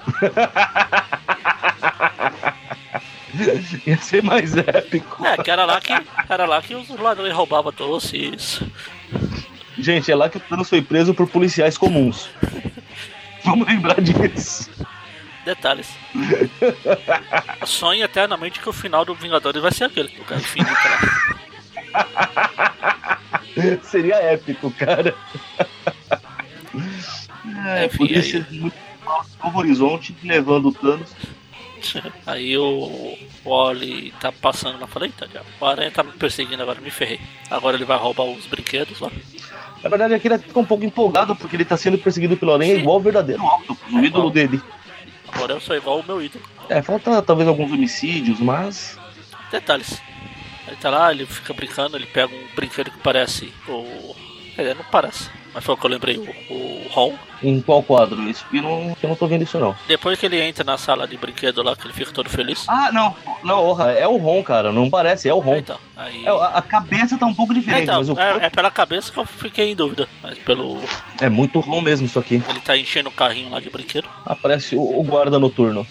Ia ser mais épico. É, que era lá que, era lá que os ladrões roubavam doces. Gente, é lá que o Thanos foi preso por policiais comuns. Vamos lembrar disso. Detalhes. <laughs> Sonhe eternamente que o final do Vingadores vai ser aquele. O cara infinito lá. <laughs> Seria épico, cara. É, Enfim, podia aí- ser muito Novo Horizonte levando o Thanos. <laughs> Aí o, Oli tá passando frente, tá, diabo? o Aranha tá me perseguindo agora, me ferrei. Agora ele vai roubar os brinquedos lá. Na verdade, aqui ele fica um pouco empolgado porque ele tá sendo perseguido pelo Aranha Sim. igual o verdadeiro Octopus, o É ídolo igual. dele. Agora eu sou igual o meu ídolo. É, falta talvez alguns homicídios, mas. Detalhes. Ele tá lá, ele fica brincando, ele pega um brinquedo que parece o. É, não parece. Mas foi o que eu lembrei, o, o Ron. Em qual quadro? Isso eu não, eu não tô vendo isso, não. Depois que ele entra na sala de brinquedo lá, que ele fica todo feliz. Ah, não. Não, é o Ron, cara. Não parece, é o Ron. Então, aí. É, a, cabeça tá um pouco É, diferente, então, mas o é, é pela cabeça que eu fiquei em dúvida. Mas pelo. é muito Ron mesmo isso aqui. Ele tá enchendo o carrinho lá de brinquedo. Aparece o, o guarda noturno.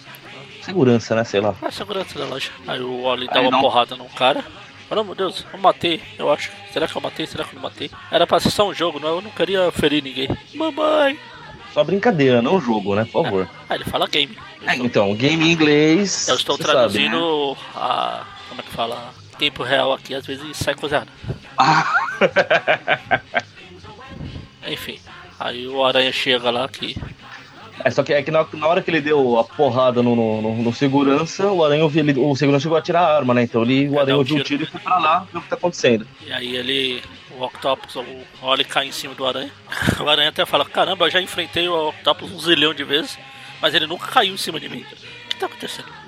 Segurança, né? Sei lá. Ah, segurança da loja. Aí o Oli dá Aí uma não. porrada num cara. Fala, meu Deus, eu matei, eu acho. Será que eu matei? Será que eu não matei? Era pra ser só um jogo, não? Eu não queria ferir ninguém. Mamãe! Só brincadeira, não jogo, né? Por favor. Aí ele fala game. É, então, game em inglês. Eu estou traduzindo sabe, né? a. Como é que fala? Tempo real aqui, às vezes sai coisa. Ah, <laughs> Enfim. Aí o Aranha chega lá que. É, só que é que na, na hora que ele deu a porrada no, no, no- no segurança, o Aranha ouviu ele, o segurança chegou a tirar a arma, né? Então ele, o Aranha dá um ouviu o tiro. tiro e foi pra lá ver o que tá acontecendo. E aí ele. O Octopus, o Oli cai em cima do Aranha. <laughs> O Aranha até fala, caramba, eu já enfrentei o Octopus um zilhão de vezes, mas ele nunca caiu em cima de mim. O que tá acontecendo? <laughs>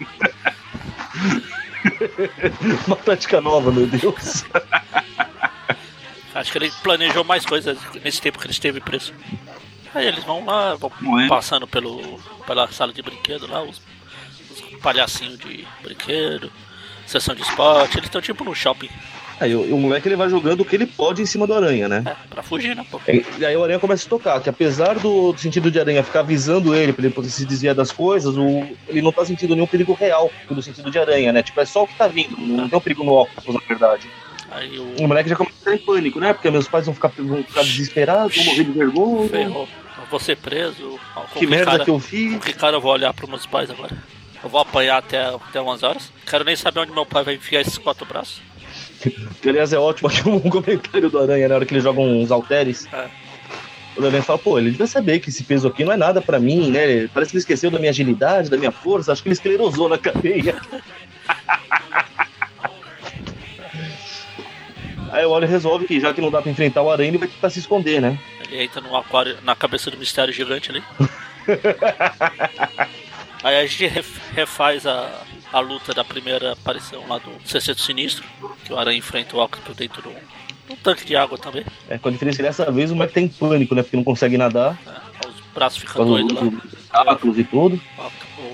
Uma tática nova, meu Deus. <laughs> Acho que ele planejou mais coisas nesse tempo que ele esteve preso. Aí eles vão lá, vão é? passando pelo, pela sala de brinquedo lá, os, os palhacinhos de brinquedo, sessão de esporte, eles estão tipo no shopping. Aí o, o moleque ele vai jogando o que ele pode em cima do aranha, né? É, pra fugir, né, pô? E aí o aranha começa a tocar, que apesar do, do sentido de aranha ficar avisando ele pra ele poder se desviar das coisas, o, ele não tá sentindo nenhum perigo real pelo sentido de aranha, né? Tipo, é só o que tá vindo, não tem um perigo no óculos, na verdade. Aí o. O moleque já começa a ficar em pânico, né? Porque meus pais vão ficar, vão ficar desesperados, vão morrer de vergonha. Ferrou. Eu vou ser preso. Com Que merda cara, que eu fiz. que cara eu vou olhar pros meus pais agora? Eu vou apanhar até, até umas horas. Quero nem saber onde meu pai vai enfiar esses quatro braços. Que, <laughs> aliás, é ótimo aqui um <laughs> comentário do Aranha na hora que ele joga uns halteres. É. O Aranha fala, pô, ele devia saber que esse peso aqui não é nada pra mim, né? Parece que ele esqueceu da minha agilidade, da minha força, acho que ele esclerosou na cadeia. <laughs> Aí o Wally resolve que já que não dá pra enfrentar o Aranha, ele vai tentar se esconder, né? Ele entra no aquário, na cabeça do mistério gigante ali. <laughs> Aí a gente ref- refaz a, a luta da primeira aparição lá do Sexteto Sinistro, que o Aranha enfrenta o Octopus dentro de um, um tanque de água também. É, com a diferença que dessa vez o Mike tem pânico, né? Porque não consegue nadar, né? Os braços ficam doidos lá. obstáculos e tudo.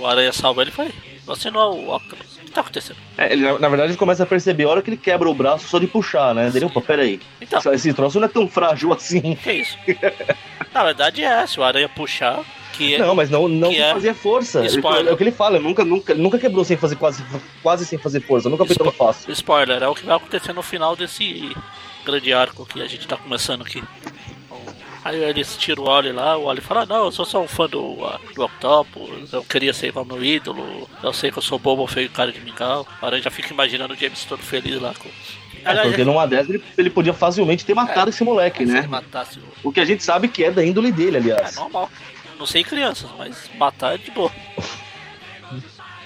O Aranha salva ele e "Ei, você não é o Octopus. Tá acontecendo? É, ele, na na verdade, ele começa a perceber a hora que ele quebra o braço só de puxar, né? Dele, opa, peraí. Então, Esse troço não é tão frágil assim. que isso? <laughs> Na verdade é, se o Aranha puxar, que é... Não, mas não, não é- fazia força. Spoiler. é o que ele fala, nunca, nunca, nunca quebrou sem fazer quase, quase sem fazer força, nunca foi tão fácil. Spoiler, é o que vai acontecer no final desse grande arco que a gente tá começando aqui. Aí eles tiram o Wally lá, o Wally fala, não, eu sou só um fã do, uh, do Octopus, eu queria ser igual meu ídolo, eu sei que eu sou bobo, feio cara de mingau. O Aranha já fica imaginando o James todo feliz lá com. É, porque numa dessas ele, ele podia facilmente ter matado esse moleque, né? matasse o. O que a gente sabe que é da índole dele, É aliás. normal. Não sei crianças, mas matar é de boa.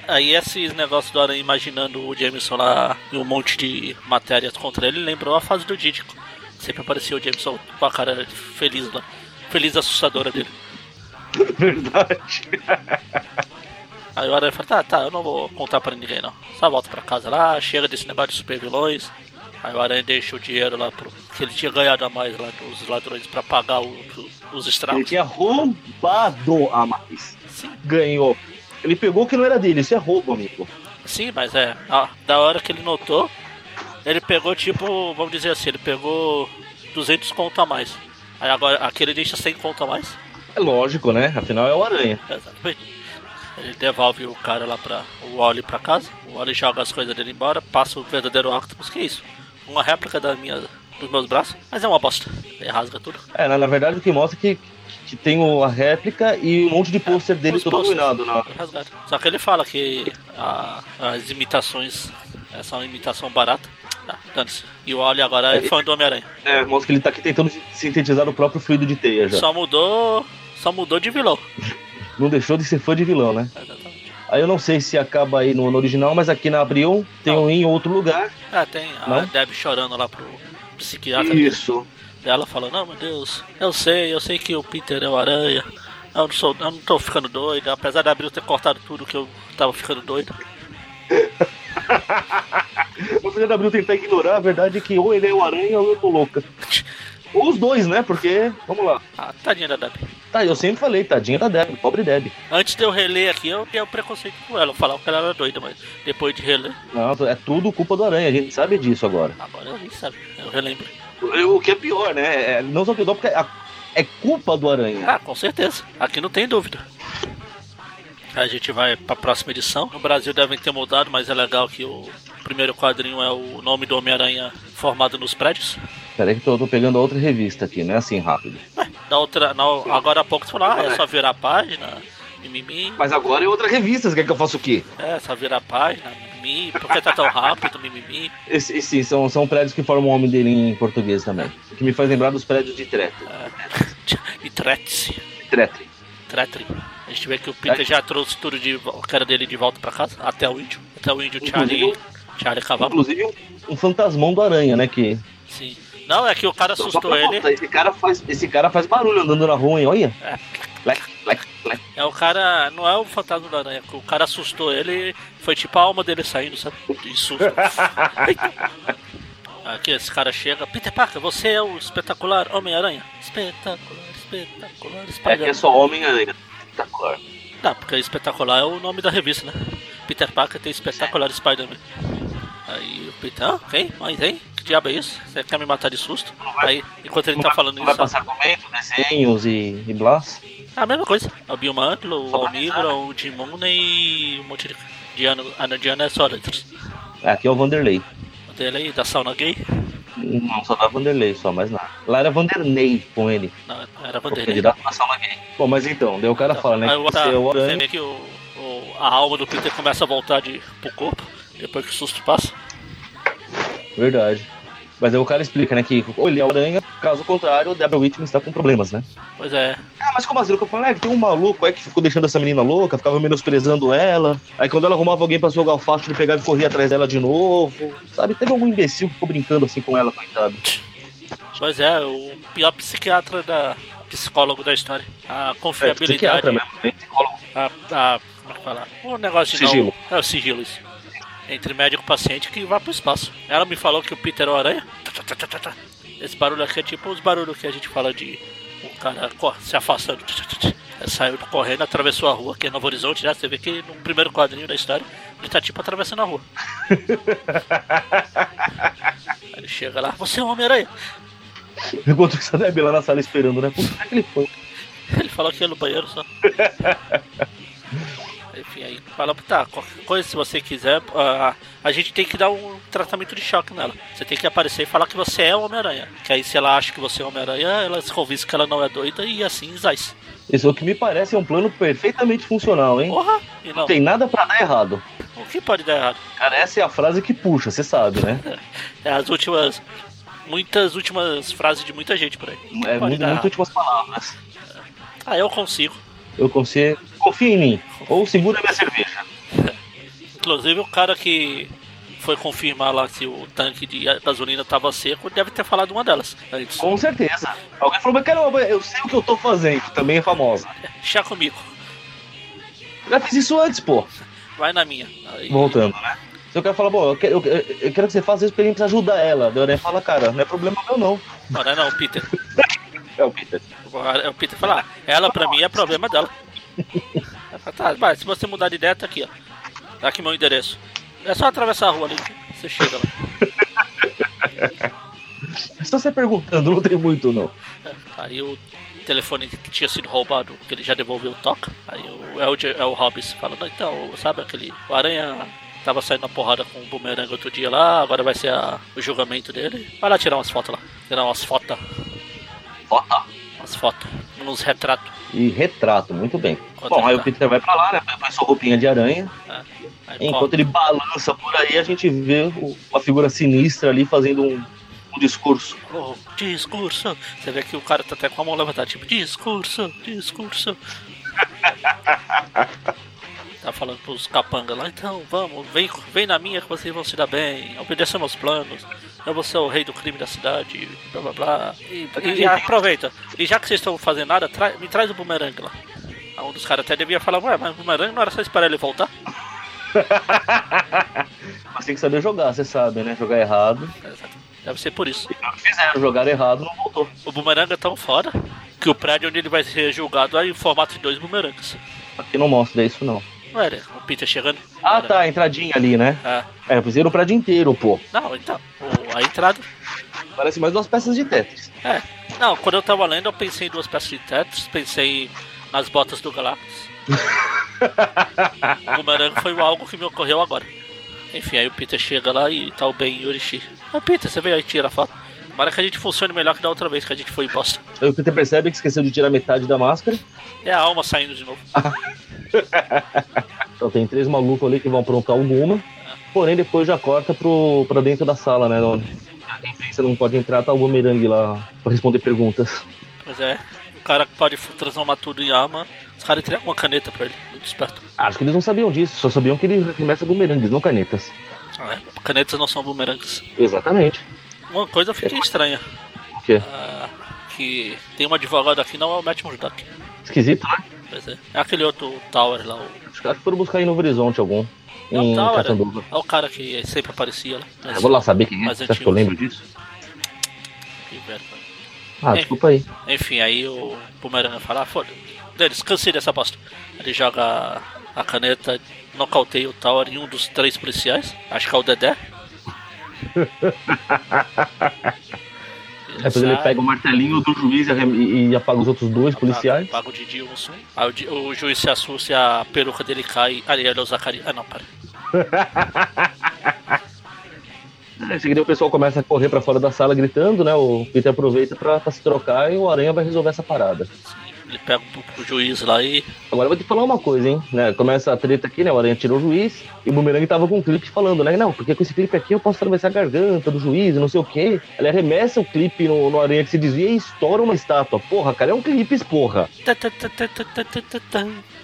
Aí esses negócios do Aranha imaginando o Jameson lá e um monte de matérias contra ele lembrou a fase do Dídico. Sempre aparecia o Jameson com a cara feliz lá. Feliz assustadora dele. Verdade. <laughs> Aí o Aranha fala, tá, tá, eu não vou contar pra ninguém não. Só volta pra casa lá, chega desse negócio de super vilões. Aí o Aranha deixa o dinheiro lá pro. que ele tinha ganhado a mais lá dos ladrões pra pagar o- os Ele estragos. tinha roubado a mais. Sim. Ganhou. Ele pegou o que não era dele, isso é roubo, amigo. Sim, mas é. ah, da hora que ele notou, ele pegou tipo, vamos dizer assim, ele pegou 200 conto a mais. Aí agora aqui ele deixa 100 conto a mais. É lógico, né? Afinal é o Aranha. Exatamente. Ele devolve o cara lá pra. o Wally pra casa. O Wally joga as coisas dele embora, passa o verdadeiro Octopus. Que isso? Uma réplica da minha, dos meus braços, mas é uma bosta. Ele rasga tudo. É, na, na verdade o que mostra é que, que tem a réplica e um monte de pôster dele Os todo. Na... rasgado. Só que ele fala que a- as imitações é uma imitação barata. Dane-se. E o Wally agora é fã do Homem-Aranha. É, mostra que ele tá aqui tentando sintetizar o próprio fluido de teia já. Só mudou. Só mudou de vilão. <laughs> Não deixou de ser fã de vilão, né? Exatamente. Aí eu não sei se acaba aí no, no original, mas aqui na Abril tem um em outro lugar. Ah, tem a Não? Deb chorando lá pro psiquiatra Isso. dela falando, não meu Deus, eu sei, eu sei que o Peter é o aranha. Eu não sou. Eu não tô ficando doido, apesar da Abril ter cortado tudo que eu tava ficando doido. <laughs> <laughs> O Abril tentar ignorar, a verdade é que ou ele é o aranha ou eu tô louca. Ou os dois, né? Porque, vamos lá. Ah, tadinha da Deb. Tá, eu sempre falei, tadinha da Deb, pobre Deb. Antes de eu reler aqui, eu tinha o preconceito com ela. Eu falava que ela era doida, mas depois de reler, Não, é tudo culpa do aranha, a gente sabe disso agora. agora eu nem sabe. Eu relembro. O que é pior, né? É, não só que dó, porque é, é culpa do aranha. Ah, com certeza. Aqui não tem dúvida. A gente vai pra próxima edição. No Brasil devem ter mudado, mas é legal que o primeiro quadrinho é o nome do Homem-Aranha formado nos prédios. Peraí que eu tô pegando a outra revista aqui, não é assim rápido. Ué, da outra, na, agora há pouco você falou, ah, é só virar a página, mimimi. Mas agora é outra revista, você quer que eu faça o quê? É, só virar a página, mimimi. Por que tá tão rápido, mimimi? Esse, esse- são, são prédios que formam o homem dele em português também. O que me faz lembrar dos prédios de Tretre. E trete-se. Tretre. Tretre. A gente vê que o Peter já trouxe tudo de o cara dele de volta pra casa, até o índio. Até o índio Charlie, Charlie Cavalo. Inclusive um, um fantasmão do aranha, né? Que. Sim. Não, é que o cara assustou ele. Esse cara, faz, esse cara faz barulho andando na rua, hein? Olha. É. Lec, lec, lec. É o cara, não é o fantasma da aranha, o cara assustou ele, foi tipo a alma dele saindo, sabe? De susto. <laughs> Aqui esse cara chega, Peter Parker, você é o espetacular Homem-Aranha. Espetacular, espetacular, É que é só Homem-Aranha. Espetacular. Não, porque espetacular é o nome da revista, né? Peter Parker tem espetacular Spider-Man. Aí o Peter, ah, quem? Mas hein? que diabo é isso? Você quer me matar de susto? Aí, enquanto ele tá vai- falando não vai isso, passar argumento, desenhos e, e blás? é a mesma coisa. É o Bill Mantlo, o pra Almigro, o Jim Mooney e um monte de. Diana, a Diana é só letras. Aqui é o Vanderlei. Aí, da sauna gay. Não, só dá Vanderlei, só mais nada. Lá era Vanderney com ele. Não, era Vanderlei. candidato gay. Bom, mas então, daí o cara fala, né? Aí Que tá, você é o você vê que o, o- a alma do Peter começa a voltar de, pro corpo, depois que o susto passa. Verdade. Mas aí o cara explica, né? Que ou ele é o aranha, caso contrário, o Deborah Whitman está com problemas, né? Pois é, Ah, mas como assim? Eu falei, é que tem um maluco aí que ficou deixando essa menina louca, ficava menosprezando ela. Aí quando ela arrumava alguém pra jogar o facho, ele pegava e corria atrás dela de novo. Sabe? Teve algum imbecil que ficou brincando assim com ela, coitado. pois é, o pior psiquiatra da. psicólogo da história. A É, confiabilidade. psiquiatra mesmo, psicólogo. a, a, como é que fala? O negócio de Sigilo. não. É o sigilo, isso. Entre médico e paciente que vai pro espaço. Ela me falou que o Peter é o aranha. Esse barulho aqui é tipo os barulhos que a gente fala de o cara se afastando. Saiu correndo, atravessou a rua, que é Novo Horizonte, né? Você vê que no primeiro quadrinho da história ele tá tipo atravessando a rua. Aí <laughs> ele chega lá, você é um Homem-Aranha. Enquanto que essa Debbie lá na sala esperando, né? Puta, que ele foi? Ele falou que ia no banheiro só. <laughs> Enfim, aí fala, tá, qualquer coisa, se você quiser, a, a gente tem que dar um tratamento de choque nela. Você tem que aparecer e falar que você é o Homem-Aranha. Que aí se ela acha que você é Homem-Aranha, ela se convence que ela não é doida e assim, zais. Isso o que me parece é um plano perfeitamente funcional, hein? Porra! Não, Não tem nada pra dar errado. o que pode dar errado? Cara, essa é a frase que puxa, você sabe, né? <laughs> É as últimas, muitas últimas frases de muita gente por aí. É errado? últimas palavras. Ah, eu consigo. Eu consigo. Confia em mim. Ou segura minha cerveja. Inclusive o cara que foi confirmar lá se o tanque de gasolina tava seco deve ter falado uma delas antes. Com certeza. Alguém falou, mas caramba, eu sei o que eu tô fazendo. Também é famosa. Chá comigo, Já fiz isso antes, pô. vai na minha. Aí, Voltando, né? Se eu quero falar, bom, eu quero, eu, eu quero que você faça isso pra gente ajudar ela. Daí Aranha fala, cara, não é problema meu, não. Não, não é não, Peter. <laughs> É o Peter. O Peter fala, ah, ela pra mim é problema dela. Tá, vai, se você mudar de ideia, tá aqui, ó. Tá aqui meu endereço. É só atravessar a rua ali, você chega lá. <laughs> Só você perguntando, não tem muito, não. Aí o telefone que tinha sido roubado, que ele já devolveu toca. Aí o, é, o, é o Hobbs falando, "Não, então, sabe aquele. O Aranha tava saindo na porrada com o Boomerang outro dia lá, agora vai ser a- o julgamento dele. Vai lá tirar umas fotos lá. Tirar umas fotos. Bota. Umas fotos. Uns retratos. E retrato, muito bem. Bom, aí tá- o Peter vai pra lá, né? Põe sua roupinha de aranha. Aí, Enquanto ele balança por aí, a gente vê o- uma figura sinistra ali fazendo um, um discurso. Oh, discurso. Você vê que o cara tá até com a mão levantada, tipo, discurso, discurso. <laughs> tá falando pros capangas lá, então vamos, vem, vem na minha que vocês vão se dar bem, obedeça meus planos, eu vou ser o rei do crime da cidade, blá blá blá. E, e- e aproveita, e já que vocês estão fazendo nada, tra- me traz o bumerangue lá. Aí Um dos caras até devia falar, ué, mas o bumerangue não era só esperar ele voltar? <laughs> Mas tem que saber jogar, você sabe, né? Jogar errado. Deve ser por isso. E não fizeram, jogaram errado, não voltou. O bumerangue é tão foda que o prédio onde ele vai ser julgado é em formato de dois bumerangues. Aqui não mostra isso, não. Era o Peter chegando? Ah, Era. tá, a entradinha ali, né? É. É, fizeram o prédio inteiro, pô. Não, então, o- a entrada. Parece mais duas peças de Tetris. É. Não, quando eu tava lendo, eu pensei em duas peças de Tetris, pensei nas botas do Galactus. <laughs> o bumerangue foi algo que me ocorreu agora. Enfim, aí o Peter chega lá e tá o Ben Yorishi. Ah, Peter, você veio aí tirar foto? Tomara que a gente funcione melhor que da outra vez que a gente foi em bosta. Aí o Peter percebe que esqueceu de tirar metade da máscara. É a alma saindo de novo. <laughs> Então tem três malucos ali que vão aprontar alguma. Porém, depois já corta pro, pra dentro da sala, né? Imprensa não pode entrar, tá o bumerangue lá pra responder perguntas. Pois é, o cara pode transformar tudo em arma. Os caras entregam uma caneta pra ele, muito esperto. Acho que eles não sabiam disso, só sabiam que ele arremessa bumerangues, não canetas. Ah, é, Canetas não são bumerangues. Exatamente. Uma coisa eu fiquei estranha. O quê? ah, que tem um advogado aqui, não é o Matt Murdock. Esquisito, né? Pois é. É aquele outro Tower lá. O, Acho que acho que foram buscar em Novo Horizonte algum. é o Tower. Catanduva. É o cara que sempre aparecia lá. Eu vou lá saber quem é. Mas Você acha que eu lembro disso? Que velho. Ah, É. desculpa aí. Enfim, aí o Bumerangue fala, ah, foda Deles, cansei dessa bosta. Ele joga a caneta, nocauteia o Tower em um dos três policiais. Acho que é o Dedé. Depois ele pega o martelinho do juiz e, e apaga os outros dois policiais. Apaga o Didi Mussum. Aí o, o, juiz se assusta e a peruca dele cai. Ali, ele é o Zacarias. Ah, não, para. <laughs> Em seguida o pessoal começa a correr para fora da sala gritando, né? O Peter aproveita para se trocar e o Aranha vai resolver essa parada. Ele pega o, o juiz lá e. Agora eu vou te falar uma coisa, hein? Né? Começa a treta aqui, né? O Aranha tirou o juiz e o Boomerang tava com um clipe falando, né? Não, porque com esse clipe aqui eu posso atravessar a garganta do juiz, não sei o quê. Ele arremessa o clipe no, no Aranha que se desvia e estoura uma estátua. Porra, cara, é um clipe, porra.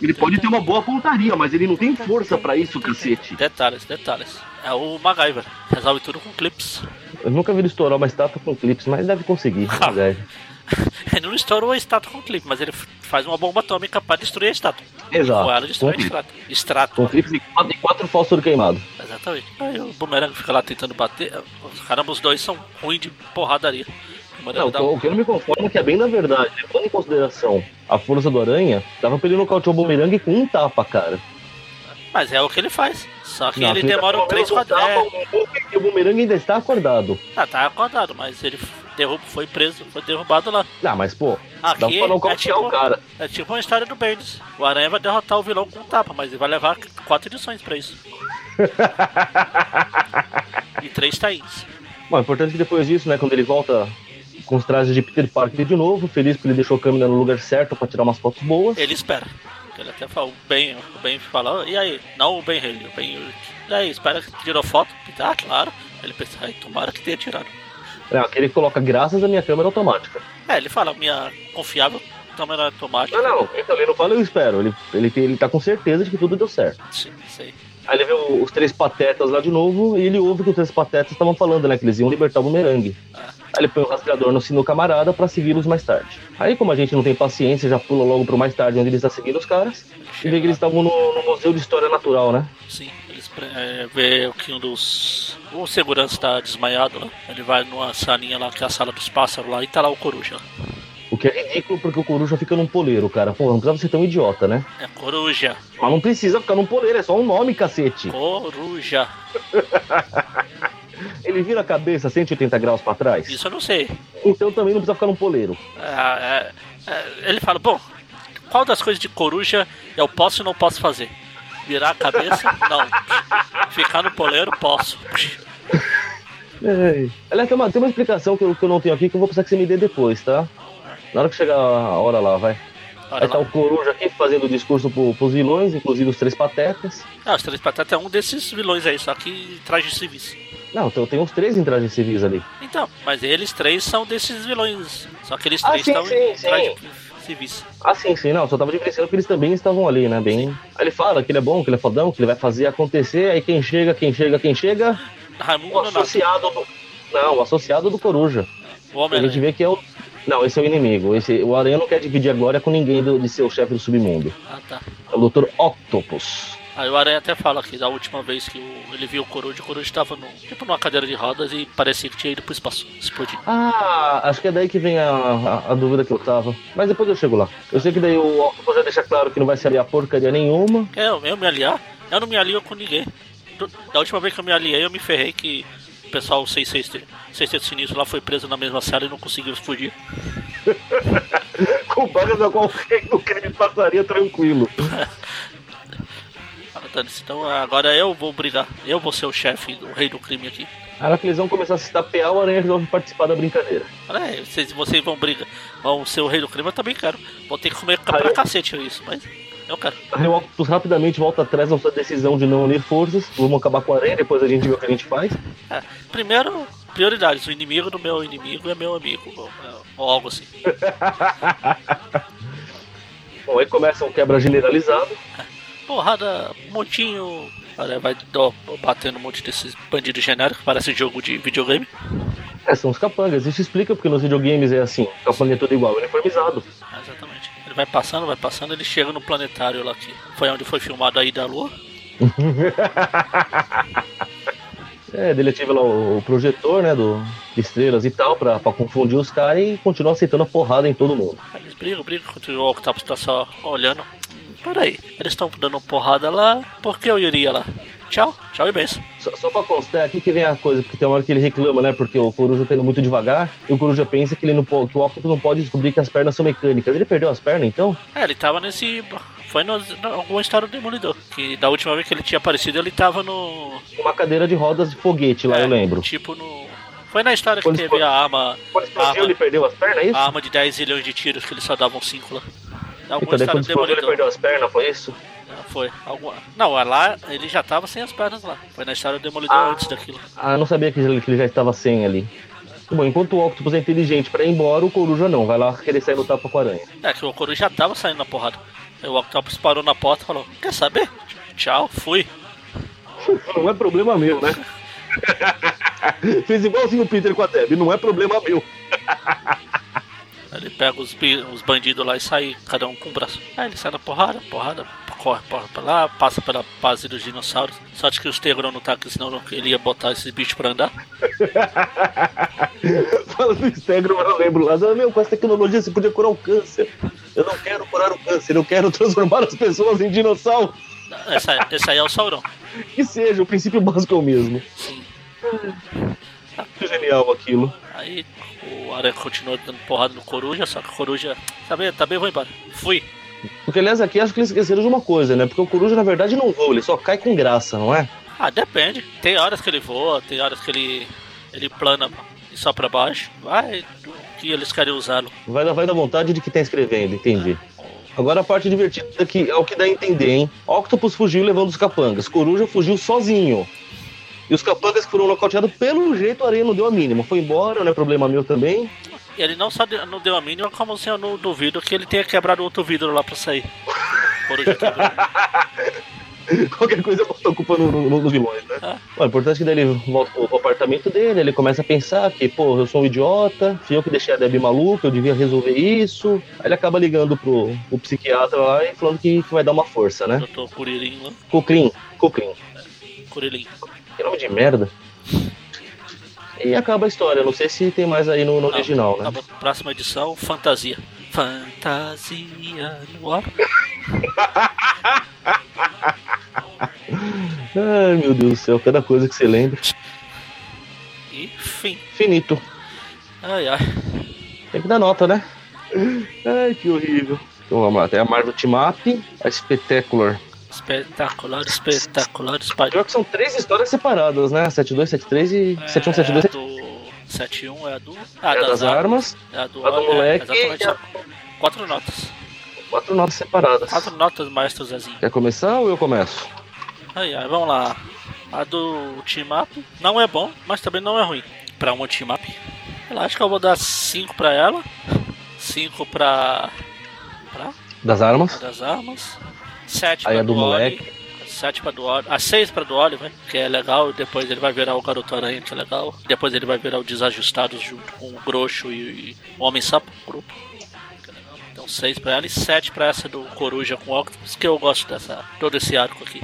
Ele pode ter uma boa pontaria, mas ele não tem força para isso, cacete. Detalhes, detalhes. É o MacGyver. Resolve tudo com clips. Eu nunca vi ele estourar uma estátua com clips, mas deve conseguir, MacGyver. <laughs> <laughs> ele não estourou a estátua com clipe, mas ele faz uma bomba atômica para destruir a estátua. Exato. Ela destrói a estátua. Extrato. Com clipes e quatro, e quatro fósforos queimados. Exatamente. Aí o Boomerang fica lá tentando bater. Caramba, os dois são ruins de porradaria. Não, o que eu não me conformo é que é bem na verdade, levando em consideração a força do Aranha, dava pra ele nocautear o Boomerang com um tapa, cara. Mas é o que ele faz. Só que não, ele demora três quadrinhos. É... O Boomerang ainda está acordado. Ah, tá acordado, mas ele derrub... foi preso, foi derrubado lá. Ah, mas pô, Aqui dá pra nocautear é tipo, o cara. É tipo uma história do Bendis. O Aranha vai derrotar o vilão com um tapa, mas ele vai levar quatro edições pra isso. <laughs> e três tains. Bom, é importante que depois disso, né, quando ele volta com os trajes de Peter Parker de novo, feliz porque ele deixou a câmera no lugar certo para tirar umas fotos boas. Ele espera. Ele até falou, bem, o Ben fala, e aí? Não o Ben Haley, o Ben E aí, espera que tirou foto? Ah, claro. Ele pensa, ai, tomara que tenha tirado. É, ele coloca graças à minha câmera automática. É, ele fala, minha confiável câmera automática. Não, não, então ele não fala, eu espero. Ele, ele, ele tá com certeza de que tudo deu certo. Sim, sei. Aí ele vê os três patetas lá de novo e ele ouve que os três patetas estavam falando, né? Que eles iam libertar o bumerangue. Ah. Aí ele põe o rastreador no sino camarada para segui-los mais tarde. Aí, como a gente não tem paciência, já pula logo pro mais tarde onde ele está seguindo os caras. Chega. E vê que eles estavam no, no, Museu de História Natural, né? Sim, eles é, vê que um dos. O segurança está desmaiado lá. Ele vai numa salinha lá, que é a sala dos pássaros lá, e tá lá o coruja. O que é ridículo porque o coruja fica num poleiro, cara. Pô, não precisava ser tão idiota, né? É coruja. Mas não precisa ficar num poleiro, é só um nome, cacete. Coruja. <laughs> Ele vira a cabeça 180 graus para trás? Isso eu não sei. Então também não precisa ficar num poleiro. É, é, é, ele fala, bom, qual das coisas de coruja eu posso e não posso fazer? Virar a cabeça? não. Ficar no poleiro? Posso. Aliás, tem uma, tem uma explicação que eu, que eu não tenho aqui que eu vou precisar que você me dê depois, tá? Na hora que chegar a hora lá, vai. Aí tá o Coruja aqui fazendo o discurso pro, pros vilões, inclusive os Três Patetas. Ah, os Três Patetas é um desses vilões aí, só que traje civis. Não, então tem uns três em traje civis ali. Então, mas eles três são desses vilões. Só que eles ah, três sim, estão sim, em traje civis. Ah, sim, sim, não, só tava diferenciando que eles também estavam ali, né? Bem. Aí ele fala que ele é bom, que ele é fodão, que ele vai fazer acontecer, aí quem chega, quem chega, quem chega. Raimundo o associado do. Não, o associado do Coruja. O homem. A gente vê que é o não, esse é o inimigo. Esse, o Aranha não quer dividir a glória com ninguém do, de ser o chefe do submundo. Ah, tá. É o Dr. Octopus. Aí o Aranha até fala que da última vez que o, ele viu o Coruja, o Coruja estava no, tipo numa cadeira de rodas e parecia que tinha ido pro espaço, explodir. Ah, acho que é daí que vem a, a, a, dúvida que eu tava. Mas depois eu chego lá. Eu sei que daí o Octopus já deixa claro que não vai se aliar porcaria nenhuma. É, eu, eu me aliar? Eu não me alio com ninguém. Da última vez que eu me aliei, eu me ferrei que o pessoal 66 Sexteto Sinistro lá foi preso na mesma sala e não conseguiu fugir. <laughs> Com vagas a qual o crime passaria tranquilo. <laughs> então agora eu vou brigar. Eu vou ser o chefe, o rei do crime aqui. Cara, que eles vão começar a se tapear, o Aranha resolve participar da brincadeira. É, vocês, vocês vão brigar, vão ser o rei do crime, eu também quero. Vou ter que comer pra eu... cacete isso, mas eu quero. Aí o Octopus rapidamente volta atrás na sua decisão de não unir forças. Vamos acabar com a Aranha, depois a gente vê o que a gente faz. É, primeiro, prioridades. O inimigo do meu inimigo é meu amigo. Ou, ou algo assim. <laughs> Bom, aí começa um quebra generalizado. Porrada, montinho. Olha, vai ó, batendo um monte desses bandidos genéricos, parece jogo de videogame. É, são os capangas. Isso explica porque nos videogames é assim: o capanga é tudo igual, uniformizado. exatamente. Ele vai passando, vai passando, ele chega no planetário lá que foi onde foi filmado aí da Lua. <laughs> É, ele ativa lá o, projetor, né, do de estrelas e tal, pra, pra confundir os caras e continua aceitando a porrada em todo mundo. Eles brigam, brigam, continua o Octopus tá só olhando. Peraí, eles estão dando porrada lá, por que eu iria lá? Tchau, tchau e benção. Só, só pra constar, aqui que vem a coisa, porque tem uma hora que ele reclama, né? Porque o Coruja tá indo muito devagar, e o Coruja pensa que, ele não, po- que o Octopus não pode descobrir que as pernas são mecânicas. Ele perdeu as pernas, então? É, ele tava nesse. Foi no, alguma história do Demolidor. Que da última vez que ele tinha aparecido, ele tava no. Uma cadeira de rodas de foguete lá, é, eu lembro. Tipo no. Foi na história que Quando teve a arma. Quando explodiu, arma, ele perdeu as pernas, é isso? a arma de 10 milhões de tiros que eles só davam 5 lá. Alguma então, do explodiu, ele perdeu as pernas, foi isso? É, Foi. Alguma... Não, lá ele já tava sem as pernas lá. Foi na história do Demolidor Ah. antes daquilo. Ah, não sabia que ele, que ele já estava sem ali. Bom, enquanto o Octopus é inteligente pra ir embora, o Coruja não. Vai lá querer sair tapa com a aranha. É que o Coruja já tava saindo na porrada. Aí o Octopus parou na porta e falou: Quer saber? Tchau, fui. <laughs> Não é problema meu, né? <laughs> <laughs> Fez igualzinho o Peter com a Deb. Não é problema meu. Ele pega os, os bandidos lá e sai, cada um com um braço. Aí ele sai na porrada, porrada, corre, porra pra lá, passa pela base dos dinossauros. Sorte que os Tegron não tá aqui, senão ele ia botar esses bichos pra andar. <laughs> Fala do Stegron, mas eu lembro lá. Ah, Meu, com essa tecnologia você podia curar o câncer. Eu não quero curar o câncer, eu quero <laughs> transformar as pessoas em dinossauro. Essa, esse aí é o Sauron. <laughs> Que seja, o princípio básico é o mesmo. Sim. Que genial aquilo. Aí o Aranha continua dando porrada no Coruja, só que o Coruja. Sabe, tá bem, vou embora. Fui. Porque, aliás, aqui acho que eles esqueceram de uma coisa, né? Porque o Coruja, na verdade, não voa, ele só cai com graça, não é? Ah, depende. Tem horas que ele voa, tem horas que ele. ele plana e só pra baixo. Vai do que eles querem usá-lo. Vai vai dar vontade de quem tá escrevendo, entendi. Agora a parte divertida aqui é o que dá a entender, hein? Octopus fugiu levando os capangas, Coruja fugiu sozinho. E os capangas que foram nocauteados, pelo jeito, a areia não deu a mínima. Foi embora, não é problema meu também. E ele não só não deu a mínima, como assim, eu não duvido que ele tenha quebrado outro vidro lá pra sair. <laughs> Qualquer coisa botou culpa no, no, nos vilões, né? Ah. O importante é que daí ele volta pro, apartamento dele, ele começa a pensar que, pô, eu sou um idiota, fui eu que deixei a Debbie maluca, eu devia resolver isso. Aí ele acaba ligando pro, pro psiquiatra lá e falando que, que vai dar uma força, né? Doutor Curirim lá. Cocrim, Cocrim. Curirim. Que nome de merda. E acaba a história, não sei se tem mais aí no, no Não, original, né? Próxima edição, fantasia. Fantasia no ar. <laughs> Ai, meu Deus do céu, cada coisa que você lembra. E fim. Finito. Ai ai. Tem que dar nota, né? Ai, que horrível. Então vamos lá, tem a Marvel Team Up, a Spectacular. Espetacular, espetacular, Spider. Pior que são três histórias separadas, né? 72, 73 e 71, 72. É a do 71 é a do. Ah, É a das armas, É a do, a do é, moleque e a- Quatro notas. quatro notas separadas. Quatro notas, maestro Zezinho. Quer começar ou eu começo? Aí, aí, vamos lá. A do Team Up não é bom, mas também não é ruim. Pra uma Team Up. Eu acho que eu vou dar 5 pra ela. 5 pra. pra. Das armas. das armas. 7 Aí pra do moleque. 7 pra do Oli. A 6 pra do Oliver, que é legal. Depois ele vai virar o Garoto Aranha, que é legal. Depois ele vai virar o Desajustados junto com o Groxo e, e o Homem Sapo, grupo. Então 6 pra ela e 7 pra essa do Coruja com Octopus, que eu gosto dessa. todo esse arco aqui.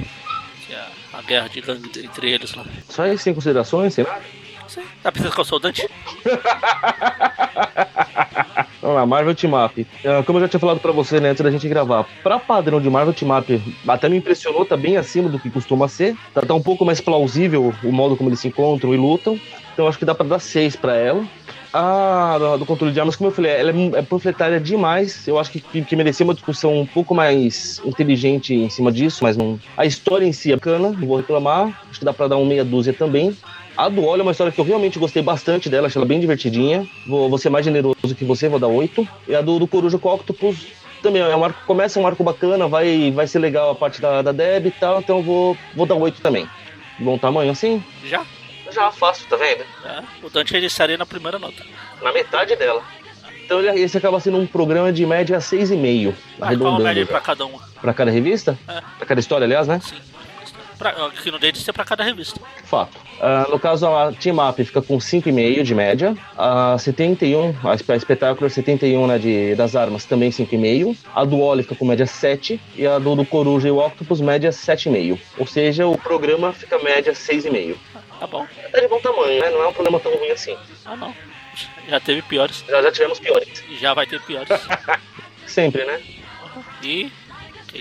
Que é a guerra de gangue entre eles lá. Só aí sem considerações, nada. Sim. Tá pensando que eu sou o Dante? <laughs> Vamos lá, Marvel Team Up. Ah, como eu já tinha falado pra você né, antes da gente gravar, pra padrão de Marvel Team Up, até me impressionou, tá bem acima do que costuma ser. Tá, tá um pouco mais plausível o modo como eles se encontram e lutam. Então acho que dá pra dar 6 pra ela. A do, do controle de armas, como eu falei, ela é, é demais. Eu acho que, que, que merecia uma discussão um pouco mais inteligente em cima disso, mas não. A história em si é bacana, não vou reclamar. Acho que dá pra dar um meia dúzia também. A do Óleo é uma história que eu realmente gostei bastante dela, achei ela bem divertidinha. Vou, vou ser mais generoso que você, vou dar 8. E a do, do Coruja com Octopus também é um arco, começa um arco bacana, vai, vai ser legal a parte da, da Deb e tal, então eu vou, vou dar 8 também. Bom tamanho assim? Já? Já fácil, tá vendo? É. O Dante ele estaria na primeira nota. Na metade dela. Então ele- esse acaba sendo um programa de média 6,5, Ah, qual a arredondando. média pra cada uma? Pra cada revista? É. Pra cada história, aliás, né? Sim. Pra, aqui no deles é pra cada revista. Fato. Ah, no caso, a Team Up fica com 5,5 de média. A 71, a a Espetacular 71 né, de, das armas, também 5,5. A do Oli fica com média 7. E a do, do Coruja e o Octopus, média 7,5. Ou seja, o programa fica média 6,5. Tá bom. É de bom tamanho, né? Não é um problema tão ruim assim. Ah, não. Já teve piores. Já, já tivemos piores. Já vai ter piores. <laughs> Sempre, né? E Que?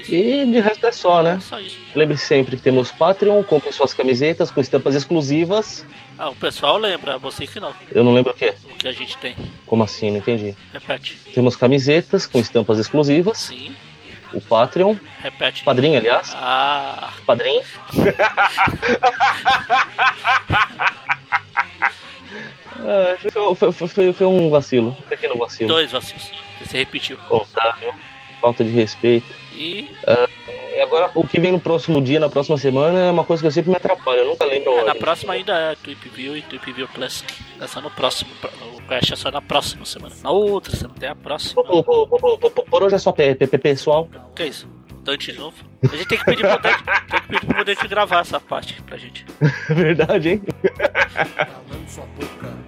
E de resto é só, né? Só isso. Lembre sempre que temos Patreon, compre suas camisetas com estampas exclusivas. Ah, o pessoal lembra, você que não. Eu não lembro o que. O que a gente tem. Como assim? Não entendi. Repete. Temos camisetas com estampas exclusivas. Sim. O Patreon. Repete. Padrinho, aliás. Ah, Padrinho. <laughs> Foi, foi- foi- foi- foi um vacilo. Um pequeno vacilo. dois vacilos. Você repetiu. Contável. Falta de respeito. E E agora, o que vem no próximo dia, na próxima semana, é uma coisa que eu sempre me atrapalho. Eu nunca lembro. é, na próxima ainda é Tweep View e Tweep View Classic. É só no próximo. O Crash é só na próxima semana. Na outra semana, tem a próxima. Por hoje é só P- P- P- pessoal. Que é isso? Dante de novo? A gente tem que pedir pro Dante, <laughs> tem que pedir pro Dante gravar essa parte pra gente. É <laughs> verdade, hein? calando sua boca.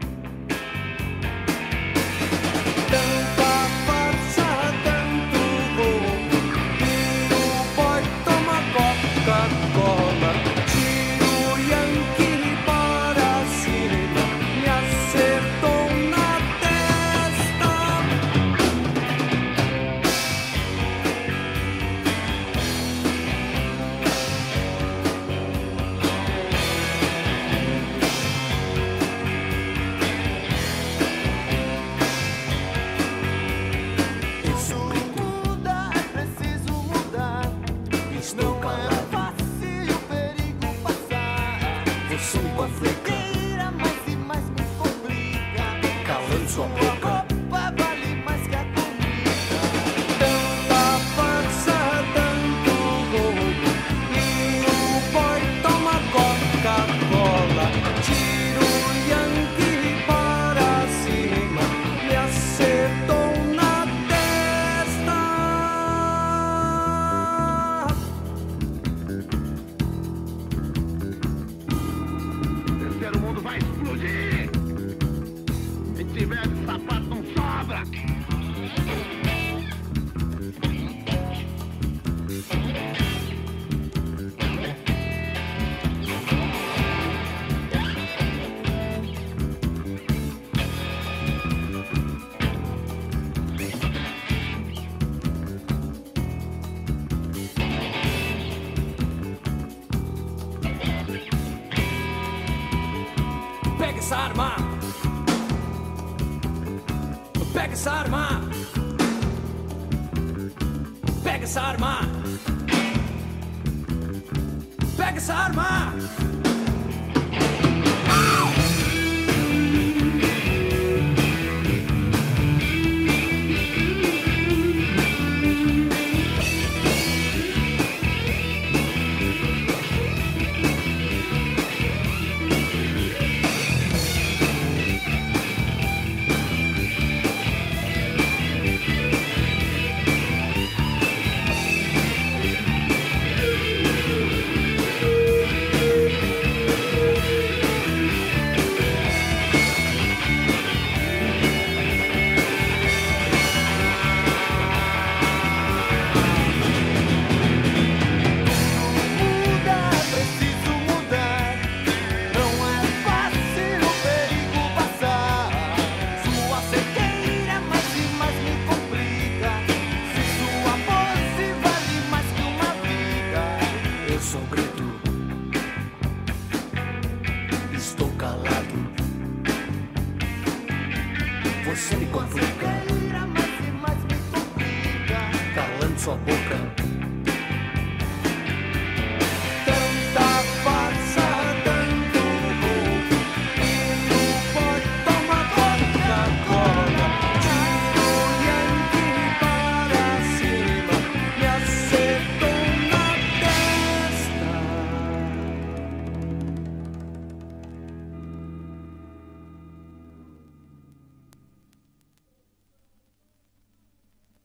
Pega essa arma! Pega essa arma! Pega essa arma! Pega essa arma! Muda,